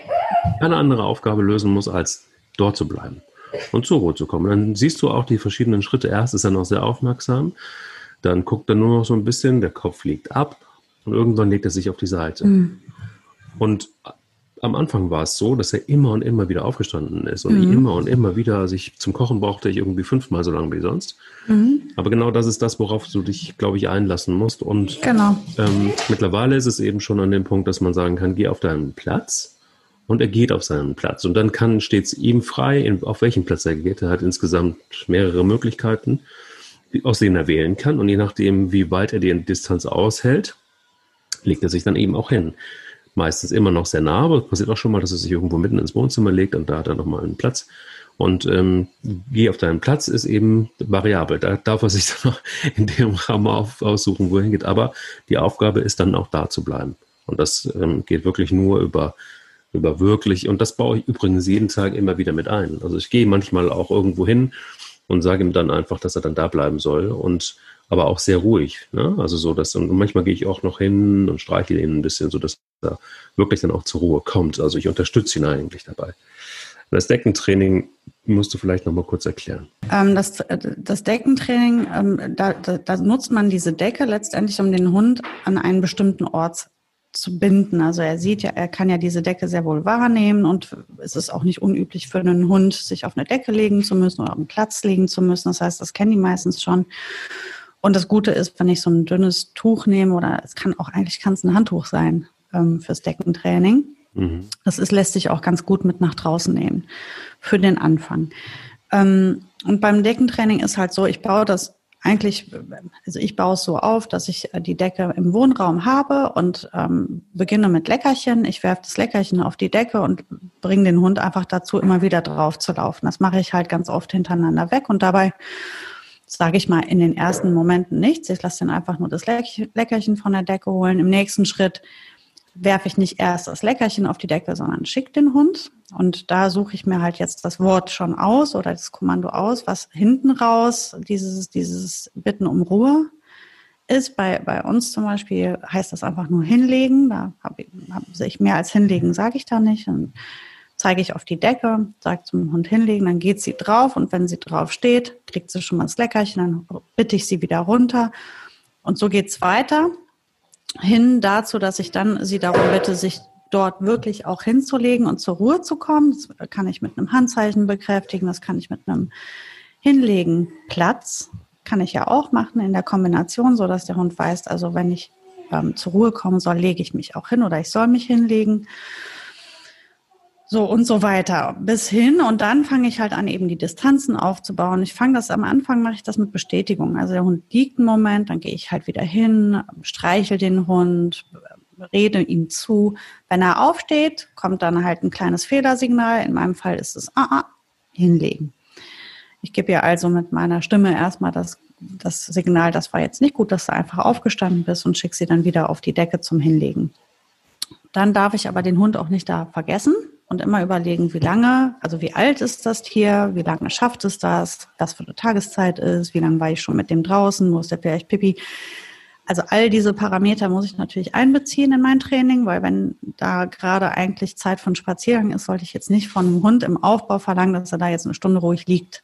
keine andere Aufgabe lösen muss, als dort zu bleiben und zur Ruhe zu kommen. Dann siehst du auch die verschiedenen Schritte. Erst ist er noch sehr aufmerksam, dann guckt er nur noch so ein bisschen, der Kopf liegt ab und irgendwann legt er sich auf die Seite. Mhm. Und am Anfang war es so, dass er immer und immer wieder aufgestanden ist und mhm. immer und immer wieder sich zum Kochen brauchte ich irgendwie fünfmal so lange wie sonst. Mhm. Aber genau das ist das, worauf du dich, glaube ich, einlassen musst. Und genau. ähm, mittlerweile ist es eben schon an dem Punkt, dass man sagen kann, geh auf deinen Platz und er geht auf seinen Platz. Und dann kann stets ihm frei, in, auf welchen Platz er geht. Er hat insgesamt mehrere Möglichkeiten, aus denen er wählen kann. Und je nachdem, wie weit er die Distanz aushält, legt er sich dann eben auch hin. Meistens immer noch sehr nah, aber es passiert auch schon mal, dass er sich irgendwo mitten ins Wohnzimmer legt und da hat er nochmal einen Platz. Und ähm, geh auf deinen Platz ist eben variabel. Da darf er sich *laughs* dann noch in dem Rahmen auf, aussuchen, wo er hingeht. Aber die Aufgabe ist dann auch da zu bleiben. Und das ähm, geht wirklich nur über über wirklich, und das baue ich übrigens jeden Tag immer wieder mit ein. Also ich gehe manchmal auch irgendwo hin und sage ihm dann einfach, dass er dann da bleiben soll und aber auch sehr ruhig. Ne? Also so, dass, und manchmal gehe ich auch noch hin und streichel ihn ein bisschen, so dass er wirklich dann auch zur Ruhe kommt. Also ich unterstütze ihn eigentlich dabei. Das Deckentraining musst du vielleicht noch mal kurz erklären. Ähm, das, das, Deckentraining, ähm, da, da, da, nutzt man diese Decke letztendlich, um den Hund an einen bestimmten Ort zu binden. Also er sieht ja, er kann ja diese Decke sehr wohl wahrnehmen und es ist auch nicht unüblich für einen Hund, sich auf eine Decke legen zu müssen oder auf einen Platz legen zu müssen. Das heißt, das kennen die meistens schon. Und das Gute ist, wenn ich so ein dünnes Tuch nehme oder es kann auch eigentlich kann es ein Handtuch sein ähm, fürs Deckentraining. Mhm. Das ist, lässt sich auch ganz gut mit nach draußen nehmen für den Anfang. Ähm, und beim Deckentraining ist halt so, ich baue das eigentlich, also ich baue es so auf, dass ich äh, die Decke im Wohnraum habe und ähm, beginne mit Leckerchen. Ich werfe das Leckerchen auf die Decke und bringe den Hund einfach dazu, immer wieder drauf zu laufen. Das mache ich halt ganz oft hintereinander weg und dabei sage ich mal in den ersten Momenten nichts. Ich lasse dann einfach nur das Leckerchen von der Decke holen. Im nächsten Schritt werfe ich nicht erst das Leckerchen auf die Decke, sondern schick den Hund. Und da suche ich mir halt jetzt das Wort schon aus oder das Kommando aus, was hinten raus dieses, dieses Bitten um Ruhe ist. Bei, bei uns zum Beispiel heißt das einfach nur hinlegen. Da habe ich, hab ich mehr als hinlegen, sage ich da nicht. Dann zeige ich auf die Decke, sage zum Hund hinlegen, dann geht sie drauf und wenn sie drauf steht, kriegt sie schon mal das Leckerchen, dann bitte ich sie wieder runter. Und so geht's weiter hin dazu, dass ich dann sie darum bitte, sich dort wirklich auch hinzulegen und zur Ruhe zu kommen. Das kann ich mit einem Handzeichen bekräftigen, das kann ich mit einem Hinlegen Platz, kann ich ja auch machen in der Kombination, so dass der Hund weiß, also wenn ich ähm, zur Ruhe kommen soll, lege ich mich auch hin oder ich soll mich hinlegen. So und so weiter bis hin und dann fange ich halt an, eben die Distanzen aufzubauen. Ich fange das am Anfang, mache ich das mit Bestätigung. Also der Hund liegt einen Moment, dann gehe ich halt wieder hin, streichel den Hund, rede ihm zu. Wenn er aufsteht, kommt dann halt ein kleines Fehlersignal. In meinem Fall ist es ah, ah, hinlegen. Ich gebe ja also mit meiner Stimme erstmal das das Signal, das war jetzt nicht gut, dass du einfach aufgestanden bist und schick sie dann wieder auf die Decke zum Hinlegen. Dann darf ich aber den Hund auch nicht da vergessen und immer überlegen, wie lange, also wie alt ist das Tier, wie lange schafft es das, was für eine Tageszeit ist, wie lange war ich schon mit dem draußen, muss der vielleicht Pipi. Also all diese Parameter muss ich natürlich einbeziehen in mein Training, weil wenn da gerade eigentlich Zeit von Spaziergang ist, sollte ich jetzt nicht von einem Hund im Aufbau verlangen, dass er da jetzt eine Stunde ruhig liegt,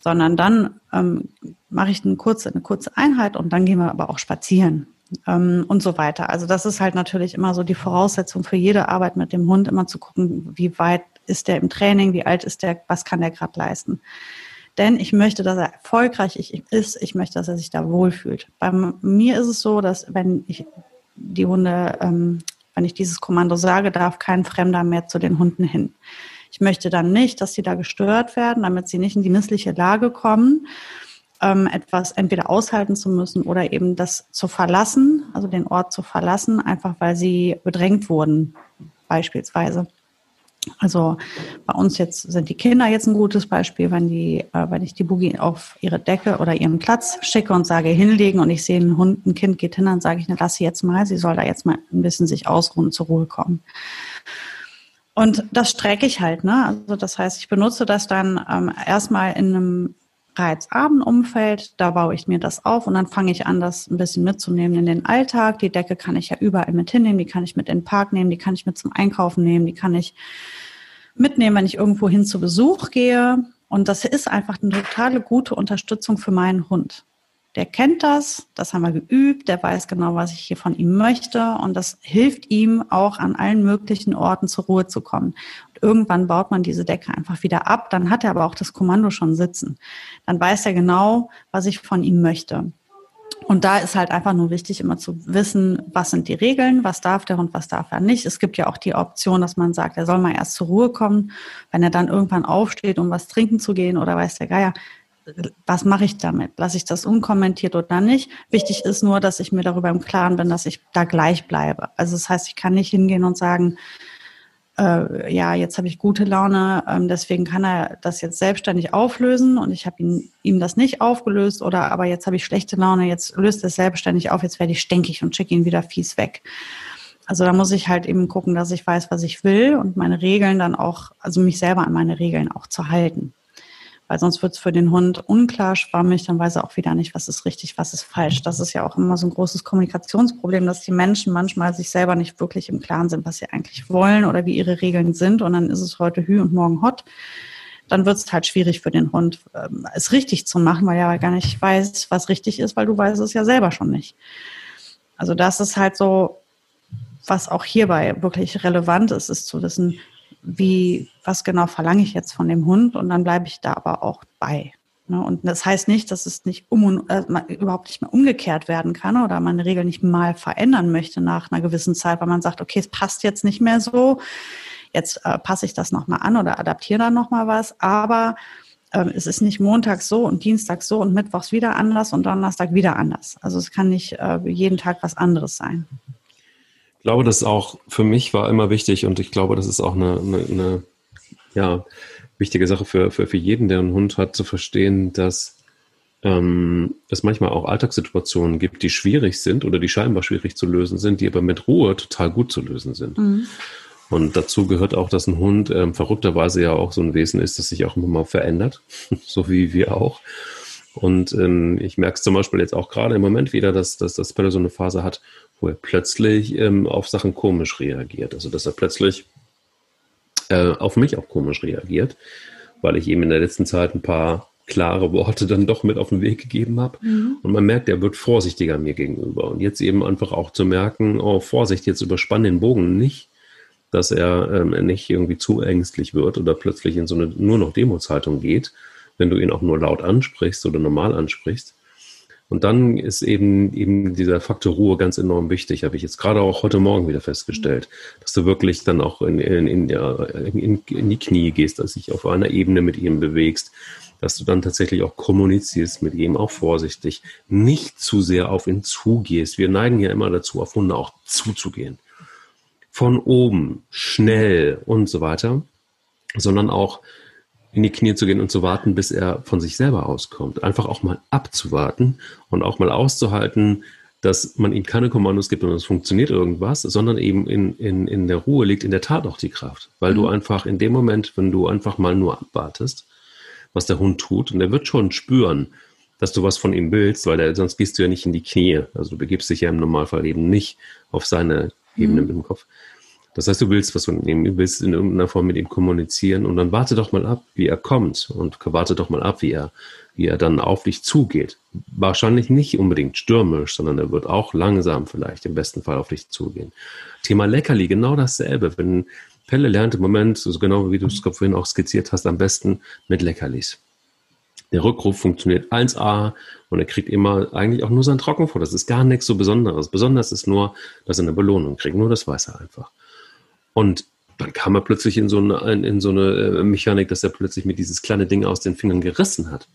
sondern dann ähm, mache ich eine kurze, eine kurze Einheit und dann gehen wir aber auch spazieren ähm, und so weiter. Also das ist halt natürlich immer so die Voraussetzung für jede Arbeit mit dem Hund, immer zu gucken, wie weit ist der im Training, wie alt ist der, was kann der gerade leisten. Denn ich möchte, dass er erfolgreich ist, ich möchte, dass er sich da wohlfühlt. Bei mir ist es so, dass wenn ich die Hunde, ähm, wenn ich dieses Kommando sage, darf kein Fremder mehr zu den Hunden hin. Ich möchte dann nicht, dass sie da gestört werden, damit sie nicht in die missliche Lage kommen ähm, etwas entweder aushalten zu müssen oder eben das zu verlassen, also den Ort zu verlassen, einfach weil sie bedrängt wurden, beispielsweise. Also bei uns jetzt sind die Kinder jetzt ein gutes Beispiel, wenn die, äh, wenn ich die Boogie auf ihre Decke oder ihren Platz schicke und sage hinlegen und ich sehe einen Hund, ein Kind geht hin, dann sage ich, ne, lass sie jetzt mal, sie soll da jetzt mal ein bisschen sich ausruhen, zur Ruhe kommen. Und das strecke ich halt, ne? Also das heißt, ich benutze das dann ähm, erstmal in einem reizarmen Umfeld, da baue ich mir das auf und dann fange ich an, das ein bisschen mitzunehmen in den Alltag. Die Decke kann ich ja überall mit hinnehmen, die kann ich mit in den Park nehmen, die kann ich mit zum Einkaufen nehmen, die kann ich mitnehmen, wenn ich irgendwo hin zu Besuch gehe. Und das ist einfach eine totale gute Unterstützung für meinen Hund. Der kennt das, das haben wir geübt, der weiß genau, was ich hier von ihm möchte und das hilft ihm auch an allen möglichen Orten zur Ruhe zu kommen. Und irgendwann baut man diese Decke einfach wieder ab, dann hat er aber auch das Kommando schon sitzen. Dann weiß er genau, was ich von ihm möchte. Und da ist halt einfach nur wichtig, immer zu wissen, was sind die Regeln, was darf der Hund, was darf er nicht. Es gibt ja auch die Option, dass man sagt, er soll mal erst zur Ruhe kommen, wenn er dann irgendwann aufsteht, um was trinken zu gehen oder weiß der Geier, was mache ich damit? Lasse ich das unkommentiert oder nicht? Wichtig ist nur, dass ich mir darüber im Klaren bin, dass ich da gleich bleibe. Also das heißt, ich kann nicht hingehen und sagen, äh, ja, jetzt habe ich gute Laune, ähm, deswegen kann er das jetzt selbstständig auflösen und ich habe ihm das nicht aufgelöst oder aber jetzt habe ich schlechte Laune, jetzt löst es selbstständig auf, jetzt werde ich stinkig und schicke ihn wieder fies weg. Also da muss ich halt eben gucken, dass ich weiß, was ich will und meine Regeln dann auch, also mich selber an meine Regeln auch zu halten weil sonst wird es für den Hund unklar, schwammig, dann weiß er auch wieder nicht, was ist richtig, was ist falsch. Das ist ja auch immer so ein großes Kommunikationsproblem, dass die Menschen manchmal sich selber nicht wirklich im Klaren sind, was sie eigentlich wollen oder wie ihre Regeln sind. Und dann ist es heute Hü und morgen Hot. Dann wird es halt schwierig für den Hund, ähm, es richtig zu machen, weil er gar nicht weiß, was richtig ist, weil du weißt es ja selber schon nicht. Also das ist halt so, was auch hierbei wirklich relevant ist, ist zu wissen, wie, was genau verlange ich jetzt von dem Hund und dann bleibe ich da aber auch bei. Ne? Und das heißt nicht, dass es nicht um, äh, überhaupt nicht mehr umgekehrt werden kann oder man eine Regel nicht mal verändern möchte nach einer gewissen Zeit, weil man sagt, okay, es passt jetzt nicht mehr so, jetzt äh, passe ich das nochmal an oder adaptiere da nochmal was, aber äh, es ist nicht montags so und dienstags so und mittwochs wieder anders und Donnerstag wieder anders. Also es kann nicht äh, jeden Tag was anderes sein. Ich glaube, das auch für mich war immer wichtig und ich glaube, das ist auch eine, eine, eine ja, wichtige Sache für, für, für jeden, der einen Hund hat, zu verstehen, dass ähm, es manchmal auch Alltagssituationen gibt, die schwierig sind oder die scheinbar schwierig zu lösen sind, die aber mit Ruhe total gut zu lösen sind. Mhm. Und dazu gehört auch, dass ein Hund ähm, verrückterweise ja auch so ein Wesen ist, das sich auch immer mal verändert, *laughs* so wie wir auch. Und ähm, ich merke es zum Beispiel jetzt auch gerade im Moment wieder, dass, dass das Pelle so eine Phase hat, wo er plötzlich ähm, auf Sachen komisch reagiert. Also dass er plötzlich äh, auf mich auch komisch reagiert, weil ich ihm in der letzten Zeit ein paar klare Worte *laughs* dann doch mit auf den Weg gegeben habe. Mhm. Und man merkt, er wird vorsichtiger mir gegenüber. Und jetzt eben einfach auch zu merken, oh, Vorsicht, jetzt überspann den Bogen nicht, dass er ähm, nicht irgendwie zu ängstlich wird oder plötzlich in so eine nur noch Demozhaltung geht, wenn du ihn auch nur laut ansprichst oder normal ansprichst. Und dann ist eben, eben dieser Faktor Ruhe ganz enorm wichtig, habe ich jetzt gerade auch heute Morgen wieder festgestellt, dass du wirklich dann auch in, in, in, in, in die Knie gehst, dass dich auf einer Ebene mit ihm bewegst, dass du dann tatsächlich auch kommunizierst mit ihm, auch vorsichtig, nicht zu sehr auf ihn zugehst. Wir neigen ja immer dazu, auf Hunde auch zuzugehen. Von oben, schnell und so weiter, sondern auch in die Knie zu gehen und zu warten, bis er von sich selber auskommt. Einfach auch mal abzuwarten und auch mal auszuhalten, dass man ihm keine Kommandos gibt und es funktioniert irgendwas, sondern eben in, in, in der Ruhe liegt in der Tat auch die Kraft. Weil mhm. du einfach in dem Moment, wenn du einfach mal nur abwartest, was der Hund tut, und er wird schon spüren, dass du was von ihm willst, weil der, sonst gehst du ja nicht in die Knie. Also du begibst dich ja im Normalfall eben nicht auf seine Ebene mhm. im Kopf. Das heißt, du willst was von ihm, du willst in irgendeiner Form mit ihm kommunizieren und dann warte doch mal ab, wie er kommt und warte doch mal ab, wie er, wie er dann auf dich zugeht. Wahrscheinlich nicht unbedingt stürmisch, sondern er wird auch langsam vielleicht im besten Fall auf dich zugehen. Thema Leckerli, genau dasselbe. Wenn Pelle lernt im Moment, so genau wie du es vorhin auch skizziert hast, am besten mit Leckerlis. Der Rückruf funktioniert 1A und er kriegt immer eigentlich auch nur sein Trockenfutter. Das ist gar nichts so Besonderes. Besonders ist nur, dass er eine Belohnung kriegt. Nur das weiß er einfach. Und dann kam er plötzlich in so eine, in so eine äh, Mechanik, dass er plötzlich mit dieses kleine Ding aus den Fingern gerissen hat.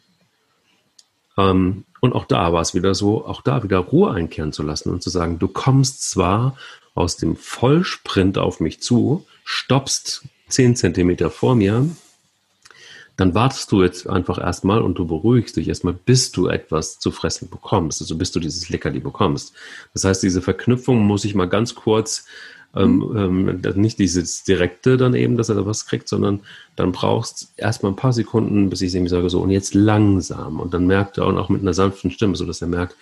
Ähm, und auch da war es wieder so, auch da wieder Ruhe einkehren zu lassen und zu sagen, du kommst zwar aus dem Vollsprint auf mich zu, stoppst zehn Zentimeter vor mir, dann wartest du jetzt einfach erstmal und du beruhigst dich erstmal, bis du etwas zu fressen bekommst, also bis du dieses Leckerli bekommst. Das heißt, diese Verknüpfung muss ich mal ganz kurz ähm, ähm, nicht dieses direkte dann eben, dass er da was kriegt, sondern dann brauchst erstmal ein paar Sekunden, bis ich ihm sage, so und jetzt langsam. Und dann merkt er und auch mit einer sanften Stimme, so dass er merkt,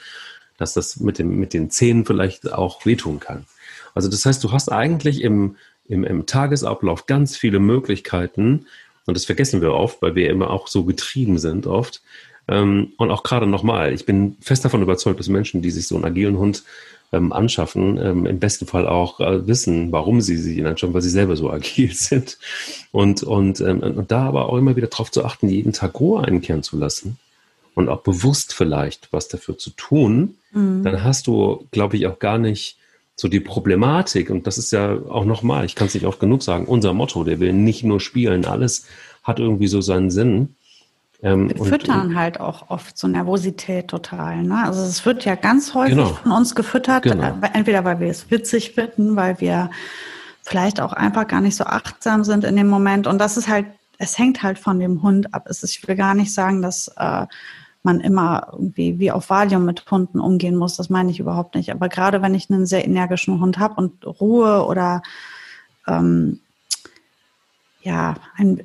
dass das mit, dem, mit den Zähnen vielleicht auch wehtun kann. Also das heißt, du hast eigentlich im, im, im Tagesablauf ganz viele Möglichkeiten, und das vergessen wir oft, weil wir immer auch so getrieben sind oft. Ähm, und auch gerade nochmal, ich bin fest davon überzeugt, dass Menschen, die sich so einen agilen Hund ähm, anschaffen, ähm, im besten Fall auch äh, wissen, warum sie sich ihn anschauen, weil sie selber so *laughs* agil sind. Und, und, und da aber auch immer wieder darauf zu achten, jeden Tag Ruhe einkehren zu lassen und auch bewusst vielleicht was dafür zu tun, mhm. dann hast du, glaube ich, auch gar nicht so die Problematik, und das ist ja auch nochmal, ich kann es nicht oft genug sagen, unser Motto, der will nicht nur spielen, alles hat irgendwie so seinen Sinn. Ähm, wir füttern und, halt auch oft so Nervosität total. Ne? Also es wird ja ganz häufig genau. von uns gefüttert, genau. Äh, entweder weil wir es witzig finden, weil wir vielleicht auch einfach gar nicht so achtsam sind in dem Moment. Und das ist halt, es hängt halt von dem Hund ab. Es ist, ich will gar nicht sagen, dass äh, man immer irgendwie wie auf Valium mit Hunden umgehen muss. Das meine ich überhaupt nicht. Aber gerade wenn ich einen sehr energischen Hund habe und Ruhe oder ähm, ja, ein,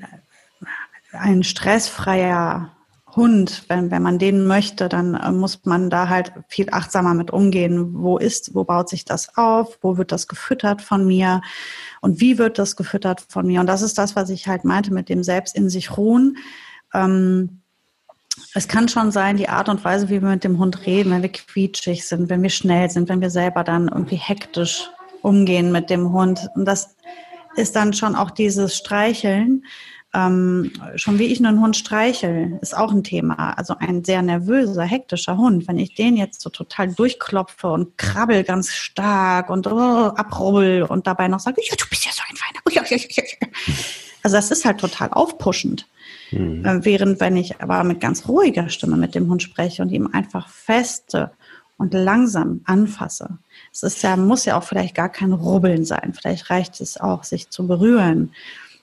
ein stressfreier Hund, wenn, wenn man den möchte, dann äh, muss man da halt viel achtsamer mit umgehen. Wo ist, wo baut sich das auf? Wo wird das gefüttert von mir? Und wie wird das gefüttert von mir? Und das ist das, was ich halt meinte mit dem Selbst in sich ruhen. Ähm, es kann schon sein, die Art und Weise, wie wir mit dem Hund reden, wenn wir quietschig sind, wenn wir schnell sind, wenn wir selber dann irgendwie hektisch umgehen mit dem Hund. Und das ist dann schon auch dieses Streicheln ähm, schon wie ich einen Hund streichel, ist auch ein Thema. Also ein sehr nervöser, hektischer Hund. Wenn ich den jetzt so total durchklopfe und krabbel ganz stark und oh, abrubbel und dabei noch sage, ja, du bist ja so ein Feiner. Also das ist halt total aufpuschend. Mhm. Äh, während wenn ich aber mit ganz ruhiger Stimme mit dem Hund spreche und ihm einfach feste und langsam anfasse. Es ist ja, muss ja auch vielleicht gar kein Rubbeln sein. Vielleicht reicht es auch, sich zu berühren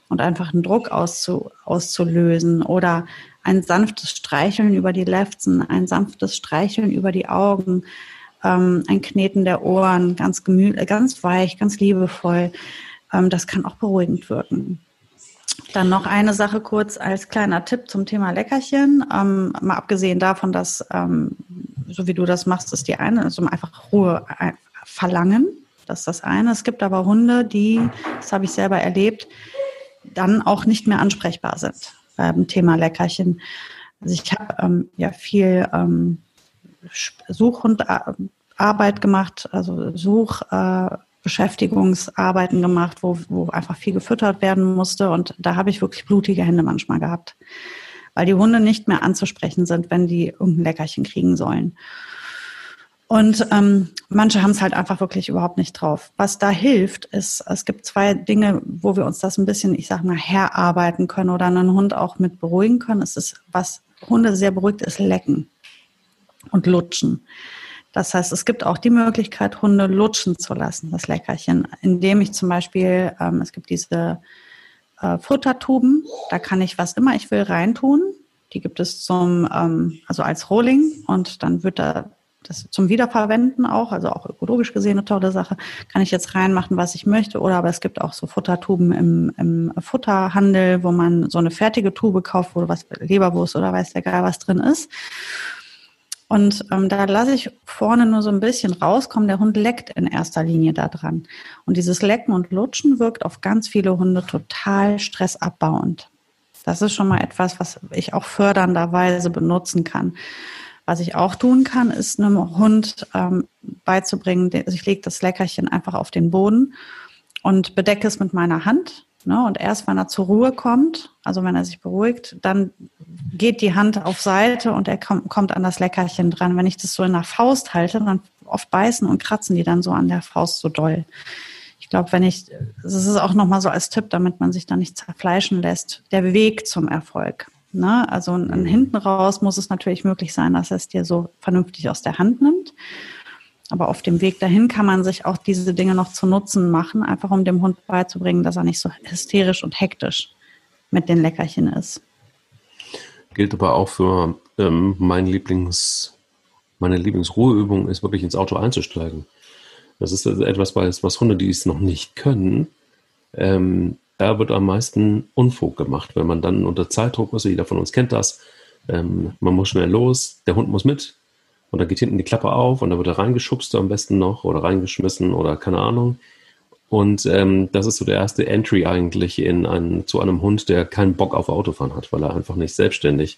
und einfach einen Druck auszu, auszulösen oder ein sanftes Streicheln über die Lefzen, ein sanftes Streicheln über die Augen, ähm, ein Kneten der Ohren, ganz gemütlich, ganz weich, ganz liebevoll. Ähm, das kann auch beruhigend wirken. Dann noch eine Sache kurz als kleiner Tipp zum Thema Leckerchen. Ähm, mal abgesehen davon, dass, ähm, so wie du das machst, ist die eine, also einfach Ruhe äh, verlangen. Das ist das eine. Es gibt aber Hunde, die, das habe ich selber erlebt, dann auch nicht mehr ansprechbar sind beim Thema Leckerchen. Also ich habe ähm, ja viel ähm, Such- und Arbeit gemacht, also Suchbeschäftigungsarbeiten äh, gemacht, wo, wo einfach viel gefüttert werden musste. Und da habe ich wirklich blutige Hände manchmal gehabt, weil die Hunde nicht mehr anzusprechen sind, wenn die irgendein Leckerchen kriegen sollen. Und ähm, manche haben es halt einfach wirklich überhaupt nicht drauf. Was da hilft, ist, es gibt zwei Dinge, wo wir uns das ein bisschen, ich sag mal, herarbeiten können oder einen Hund auch mit beruhigen können. Es ist, was Hunde sehr beruhigt, ist Lecken und Lutschen. Das heißt, es gibt auch die Möglichkeit, Hunde lutschen zu lassen, das Leckerchen, indem ich zum Beispiel, ähm, es gibt diese äh, Futtertuben. Da kann ich was immer ich will reintun. Die gibt es zum, ähm, also als Rolling und dann wird da das zum Wiederverwenden auch, also auch ökologisch gesehen eine tolle Sache, kann ich jetzt reinmachen, was ich möchte. Oder aber es gibt auch so Futtertuben im, im Futterhandel, wo man so eine fertige Tube kauft, wo was Leberwurst oder weiß der Geil was drin ist. Und ähm, da lasse ich vorne nur so ein bisschen rauskommen. Der Hund leckt in erster Linie da dran. Und dieses Lecken und Lutschen wirkt auf ganz viele Hunde total stressabbauend. Das ist schon mal etwas, was ich auch fördernderweise benutzen kann. Was ich auch tun kann, ist einem Hund ähm, beizubringen, also ich lege das Leckerchen einfach auf den Boden und bedecke es mit meiner Hand Ne? Und erst wenn er zur Ruhe kommt, also wenn er sich beruhigt, dann geht die Hand auf Seite und er kommt, kommt an das Leckerchen dran. Wenn ich das so in der Faust halte, dann oft beißen und kratzen die dann so an der Faust so doll. Ich glaube, wenn ich, das ist auch nochmal so als Tipp, damit man sich da nicht zerfleischen lässt, der Weg zum Erfolg. Ne? Also mhm. hinten raus muss es natürlich möglich sein, dass er es dir so vernünftig aus der Hand nimmt. Aber auf dem Weg dahin kann man sich auch diese Dinge noch zu Nutzen machen, einfach um dem Hund beizubringen, dass er nicht so hysterisch und hektisch mit den Leckerchen ist. Gilt aber auch für ähm, mein Lieblings, meine Lieblingsruheübung ist wirklich ins Auto einzusteigen. Das ist etwas, was Hunde, die es noch nicht können, ähm, da wird am meisten Unfug gemacht, wenn man dann unter Zeitdruck ist. Jeder von uns kennt das. Ähm, man muss schnell los, der Hund muss mit, und dann geht hinten die Klappe auf und dann wird er reingeschubst am besten noch oder reingeschmissen oder keine Ahnung. Und ähm, das ist so der erste Entry eigentlich in einen, zu einem Hund, der keinen Bock auf Autofahren hat, weil er einfach nicht selbstständig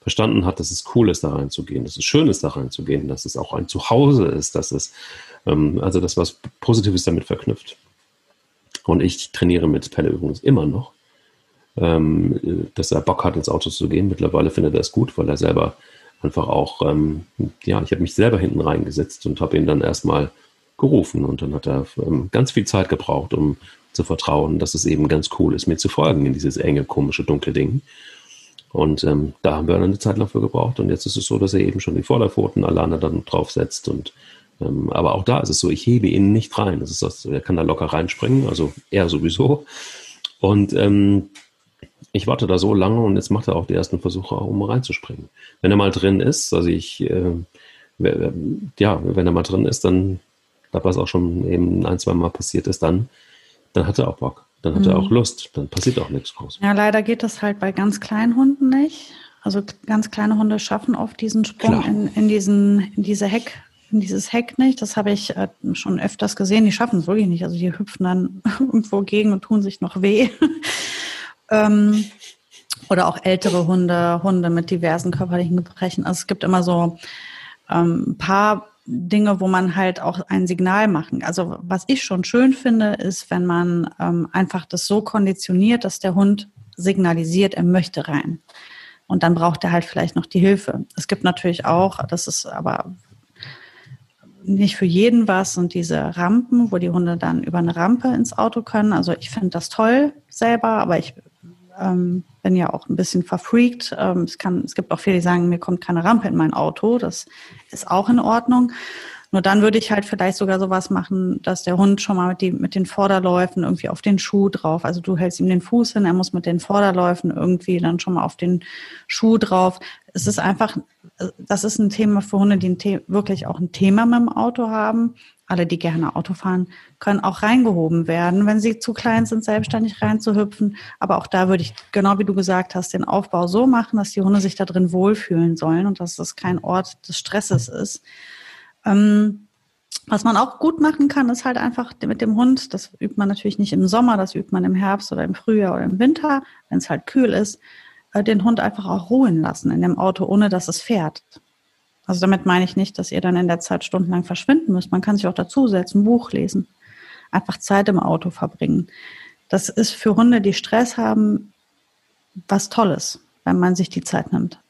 verstanden hat, dass es cool ist, da reinzugehen, dass es schön ist, da reinzugehen, dass es auch ein Zuhause ist, dass es, ähm, also das was Positives damit verknüpft. Und ich trainiere mit Pelle übrigens immer noch, ähm, dass er Bock hat, ins Auto zu gehen. Mittlerweile findet er es gut, weil er selber einfach auch, ähm, ja, ich habe mich selber hinten reingesetzt und habe ihn dann erstmal gerufen und dann hat er ähm, ganz viel Zeit gebraucht, um zu vertrauen, dass es eben ganz cool ist, mir zu folgen in dieses enge, komische, dunkle Ding. Und ähm, da haben wir dann eine Zeit lang für gebraucht und jetzt ist es so, dass er eben schon die Vorderpfoten alleine dann draufsetzt und aber auch da ist es so, ich hebe ihn nicht rein. Das ist das, er kann da locker reinspringen, also er sowieso. Und ähm, ich warte da so lange und jetzt macht er auch die ersten Versuche, um reinzuspringen. Wenn er mal drin ist, also ich, äh, ja, wenn er mal drin ist, dann, da was auch schon eben ein, zwei Mal passiert ist, dann, dann hat er auch Bock. Dann hat mhm. er auch Lust. Dann passiert auch nichts groß. Ja, leider geht das halt bei ganz kleinen Hunden nicht. Also ganz kleine Hunde schaffen oft diesen Sprung in, in, diesen, in diese Heck, dieses Heck nicht. Das habe ich äh, schon öfters gesehen. Die schaffen es wirklich nicht. Also die hüpfen dann *laughs* irgendwo gegen und tun sich noch weh. *laughs* Ähm, oder auch ältere Hunde, Hunde mit diversen körperlichen Gebrechen. Also es gibt immer so ähm, ein paar Dinge, wo man halt auch ein Signal machen. Also was ich schon schön finde, ist, wenn man ähm, einfach das so konditioniert, dass der Hund signalisiert, er möchte rein. Und dann braucht er halt vielleicht noch die Hilfe. Es gibt natürlich auch, das ist aber nicht für jeden was, und diese Rampen, wo die Hunde dann über eine Rampe ins Auto können. Also ich finde das toll selber, aber ich ähm, bin ja auch ein bisschen verfreakt. Ähm, es, kann, es gibt auch viele, die sagen, mir kommt keine Rampe in mein Auto. Das ist auch in Ordnung. Nur dann würde ich halt vielleicht sogar sowas machen, dass der Hund schon mal mit, die, mit den Vorderläufen irgendwie auf den Schuh drauf. Also du hältst ihm den Fuß hin, er muss mit den Vorderläufen irgendwie dann schon mal auf den Schuh drauf. Es ist einfach, das ist ein Thema für Hunde, die ein wirklich auch ein Thema mit dem Auto haben alle, die gerne Auto fahren, können auch reingehoben werden, wenn sie zu klein sind, selbstständig reinzuhüpfen. Aber auch da würde ich, genau wie du gesagt hast, den Aufbau so machen, dass die Hunde sich da drin wohlfühlen sollen und dass das kein Ort des Stresses ist. Ähm, was man auch gut machen kann, ist halt einfach mit dem Hund, das übt man natürlich nicht im Sommer, das übt man im Herbst oder im Frühjahr oder im Winter, wenn es halt kühl ist, den Hund einfach auch ruhen lassen in dem Auto, ohne dass es fährt. Also damit meine ich nicht, dass ihr dann in der Zeit stundenlang verschwinden müsst. Man kann sich auch dazusetzen, Buch lesen, einfach Zeit im Auto verbringen. Das ist für Hunde, die Stress haben, was Tolles, wenn man sich die Zeit nimmt.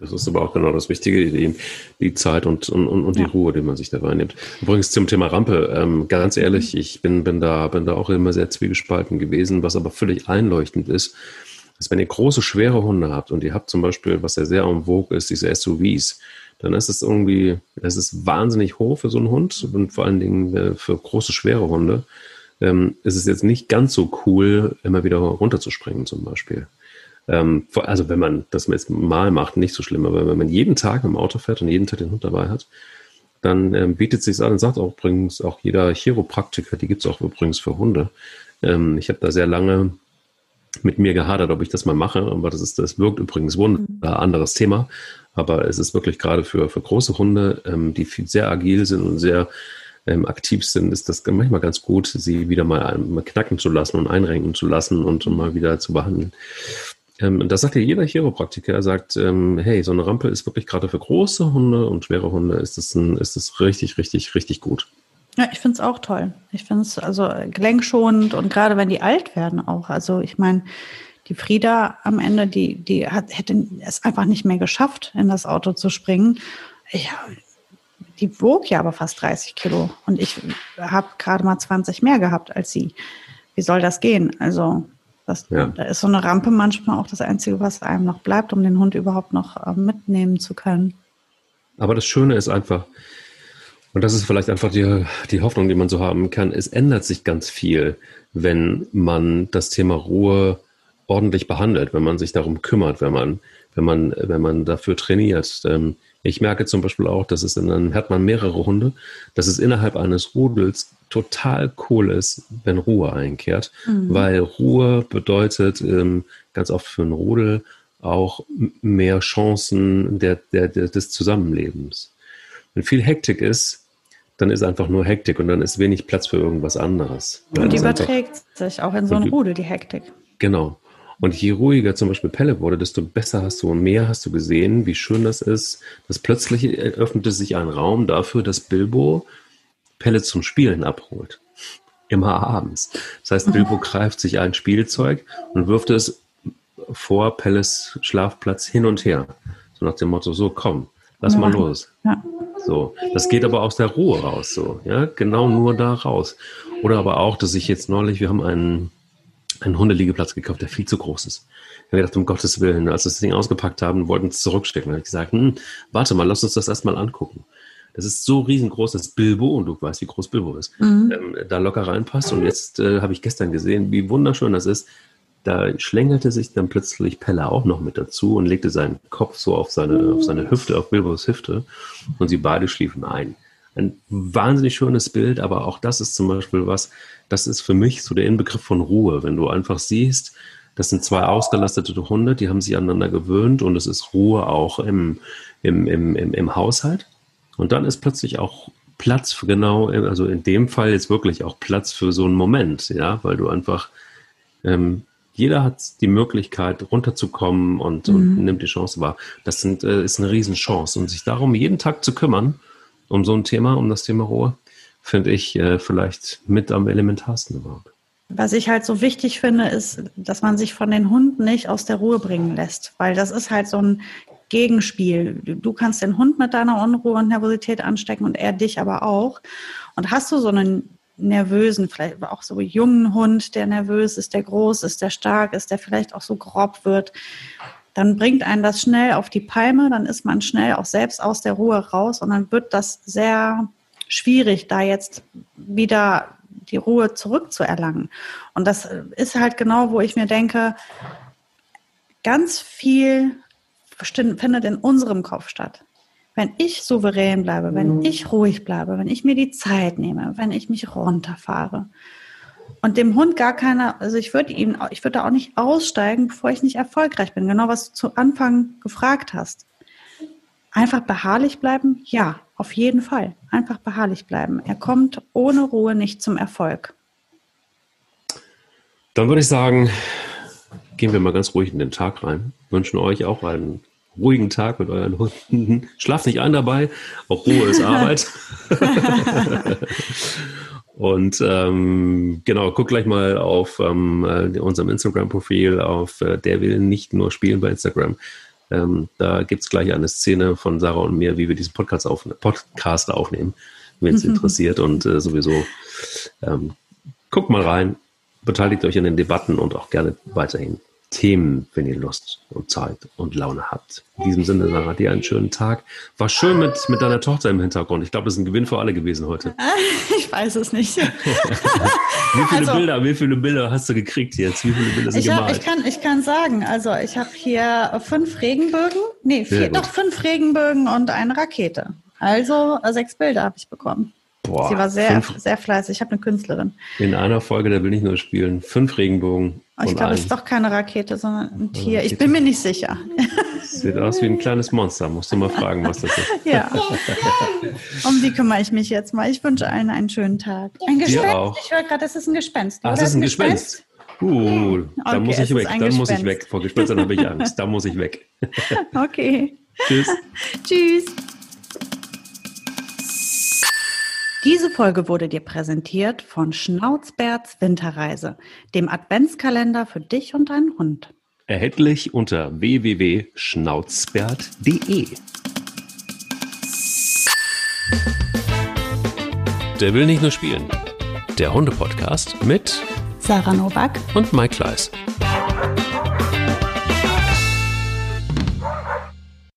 Das ist aber auch genau das Wichtige, die, die Zeit und, und, und die ja. Ruhe, die man sich dabei nimmt. Übrigens zum Thema Rampe, ähm, ganz ehrlich, mhm. ich bin, bin, da, bin da auch immer sehr zwiegespalten gewesen, was aber völlig einleuchtend ist dass wenn ihr große, schwere Hunde habt und ihr habt zum Beispiel, was ja sehr en vogue ist, diese SUVs, dann ist es irgendwie, es ist wahnsinnig hoch für so einen Hund und vor allen Dingen äh, für große, schwere Hunde. ähm, ist es jetzt nicht ganz so cool, immer wieder runterzuspringen zum Beispiel. Ähm, also wenn man das jetzt mal macht, nicht so schlimm, aber wenn man jeden Tag im Auto fährt und jeden Tag den Hund dabei hat, dann ähm, bietet sich an und sagt auch übrigens auch jeder Chiropraktiker, die gibt es auch übrigens für Hunde. Ähm, ich habe da sehr lange mit mir gehadert, ob ich das mal mache, aber das ist, das wirkt übrigens wunder, mhm. anderes Thema. Aber es ist wirklich gerade für, für große Hunde, ähm, die sehr agil sind und sehr ähm, aktiv sind, ist das manchmal ganz gut, sie wieder mal, mal knacken zu lassen und einrenken zu lassen und mal wieder zu behandeln. Ähm, das sagt ja jeder Chiropraktiker. Er sagt, ähm, hey, so eine Rampe ist wirklich gerade für große Hunde und schwere Hunde ist es ein, ist es richtig, richtig, richtig gut. Ja, ich finde es auch toll. Ich finde es also gelenkschonend und gerade wenn die alt werden auch. Also ich meine, die Frieda am Ende, die, die hat, hätte es einfach nicht mehr geschafft, in das Auto zu springen. Ich, die wog ja aber fast 30 Kilo und ich habe gerade mal 20 mehr gehabt als sie. Wie soll das gehen? Also das, ja. Da ist so eine Rampe manchmal auch das Einzige, was einem noch bleibt, um den Hund überhaupt noch äh, mitnehmen zu können. Aber das Schöne ist einfach, und das ist vielleicht einfach die, die Hoffnung, die man so haben kann, es ändert sich ganz viel, wenn man das Thema Ruhe ordentlich behandelt, wenn man sich darum kümmert, wenn man, wenn man, wenn man dafür trainiert. Ähm, ich merke zum Beispiel auch, dass es in einem, hat man mehrere Hunde, dass es innerhalb eines Rudels total cool ist, wenn Ruhe einkehrt, mhm. weil Ruhe bedeutet ähm, ganz oft für einen Rudel auch mehr Chancen der, der, der, des Zusammenlebens. Wenn viel Hektik ist, dann ist einfach nur Hektik und dann ist wenig Platz für irgendwas anderes. Und die überträgt einfach, sich auch in so einem Rudel, die Hektik. Genau. Und je ruhiger zum Beispiel Pelle wurde, desto besser hast du und mehr hast du gesehen, wie schön das ist, dass plötzlich öffnete sich ein Raum dafür, dass Bilbo Pelle zum Spielen abholt. Immer abends. Das heißt, Bilbo greift sich ein Spielzeug und wirft es vor Pelles Schlafplatz hin und her. So nach dem Motto, so komm, lass ja. mal los. Ja. So, das geht aber aus der Ruhe raus, so, ja, genau nur da raus. Oder aber auch, dass ich jetzt neulich, wir haben einen einen Hundeliegeplatz gekauft, der viel zu groß ist. Ich habe gedacht, um Gottes Willen, als wir das Ding ausgepackt haben, wollten es zurückstecken. Da habe ich gesagt, hm, warte mal, lass uns das erstmal angucken. Das ist so riesengroß, dass Bilbo, und du weißt, wie groß Bilbo ist, mhm. ähm, da locker reinpasst. Und jetzt äh, habe ich gestern gesehen, wie wunderschön das ist. Da schlängelte sich dann plötzlich Pelle auch noch mit dazu und legte seinen Kopf so auf seine, auf seine Hüfte, auf Bilbos Hüfte. Und sie beide schliefen ein. Ein wahnsinnig schönes Bild, aber auch das ist zum Beispiel was, das ist für mich so der Inbegriff von Ruhe. Wenn du einfach siehst, das sind zwei ausgelastete Hunde, die haben sich aneinander gewöhnt und es ist Ruhe auch im, im, im, im, im Haushalt. Und dann ist plötzlich auch Platz für genau, also in dem Fall jetzt wirklich auch Platz für so einen Moment, ja, weil du einfach, ähm, jeder hat die Möglichkeit runterzukommen und, mhm. und nimmt die Chance wahr. Das sind, äh, ist eine Riesenchance und sich darum jeden Tag zu kümmern, um so ein Thema, um das Thema Ruhe, finde ich äh, vielleicht mit am elementarsten überhaupt. Was ich halt so wichtig finde, ist, dass man sich von den Hunden nicht aus der Ruhe bringen lässt, weil das ist halt so ein Gegenspiel. Du kannst den Hund mit deiner Unruhe und Nervosität anstecken und er dich aber auch. Und hast du so einen nervösen, vielleicht auch so jungen Hund, der nervös ist, der groß ist, der stark ist, der vielleicht auch so grob wird, dann bringt einen das schnell auf die Palme, dann ist man schnell auch selbst aus der Ruhe raus und dann wird das sehr schwierig, da jetzt wieder die Ruhe zurückzuerlangen. Und das ist halt genau, wo ich mir denke, ganz viel findet in unserem Kopf statt. Wenn ich souverän bleibe, wenn mhm. ich ruhig bleibe, wenn ich mir die Zeit nehme, wenn ich mich runterfahre und dem Hund gar keine, also ich würde ihm, ich würde da auch nicht aussteigen, bevor ich nicht erfolgreich bin. Genau was du zu Anfang gefragt hast. Einfach beharrlich bleiben? Ja, auf jeden Fall. Einfach beharrlich bleiben. Er kommt ohne Ruhe nicht zum Erfolg. Dann würde ich sagen, gehen wir mal ganz ruhig in den Tag rein. Wünschen euch auch einen ruhigen Tag mit euren Hunden. *laughs* Schlaft nicht ein dabei, auch Ruhe ist *laughs* Arbeit. *laughs* Und ähm, genau, guck gleich mal auf ähm, äh, unserem Instagram-Profil auf äh, Der will nicht nur spielen bei Instagram. Ähm, da gibt es gleich eine Szene von Sarah und mir, wie wir diesen Podcast, auf, Podcast aufnehmen, wenn es interessiert. Und äh, sowieso ähm, guckt mal rein, beteiligt euch an den Debatten und auch gerne weiterhin Themen, wenn ihr Lust und Zeit und Laune habt. In diesem Sinne, Sarah, dir einen schönen Tag. War schön mit, mit deiner Tochter im Hintergrund. Ich glaube, das ist ein Gewinn für alle gewesen heute. *laughs* Ich weiß es nicht. *laughs* wie, viele also, Bilder, wie viele Bilder hast du gekriegt jetzt? Wie viele Bilder sind ich, hab, ich, kann, ich kann sagen, also ich habe hier fünf Regenbögen, nee, vier, doch fünf Regenbögen und eine Rakete. Also sechs Bilder habe ich bekommen. Boah, Sie war sehr, fünf, sehr fleißig. Ich habe eine Künstlerin. In einer Folge, da will ich nur spielen, fünf Regenbogen. Oh, ich glaube, es ist doch keine Rakete, sondern ein Tier. Ich bin mir nicht sicher. Sieht aus wie ein kleines Monster. Musst du mal fragen, was das ist. Ja. Um die kümmere ich mich jetzt mal. Ich wünsche allen einen schönen Tag. Ein Gespenst. Ich höre gerade, es ist ein Gespenst. Ach, es ist ein Gespenst. Uh, da okay, muss ich weg. Dann muss ich weg. Vor Gespenstern habe ich Angst. Da muss ich weg. *laughs* Okay. Tschüss. Tschüss. Diese Folge wurde dir präsentiert von Schnauzbärts Winterreise, dem Adventskalender für dich und deinen Hund. Erhältlich unter www.schnauzbärt.de. Der will nicht nur spielen. Der Hunde-Podcast mit Sarah Novak und Mike Kleiss.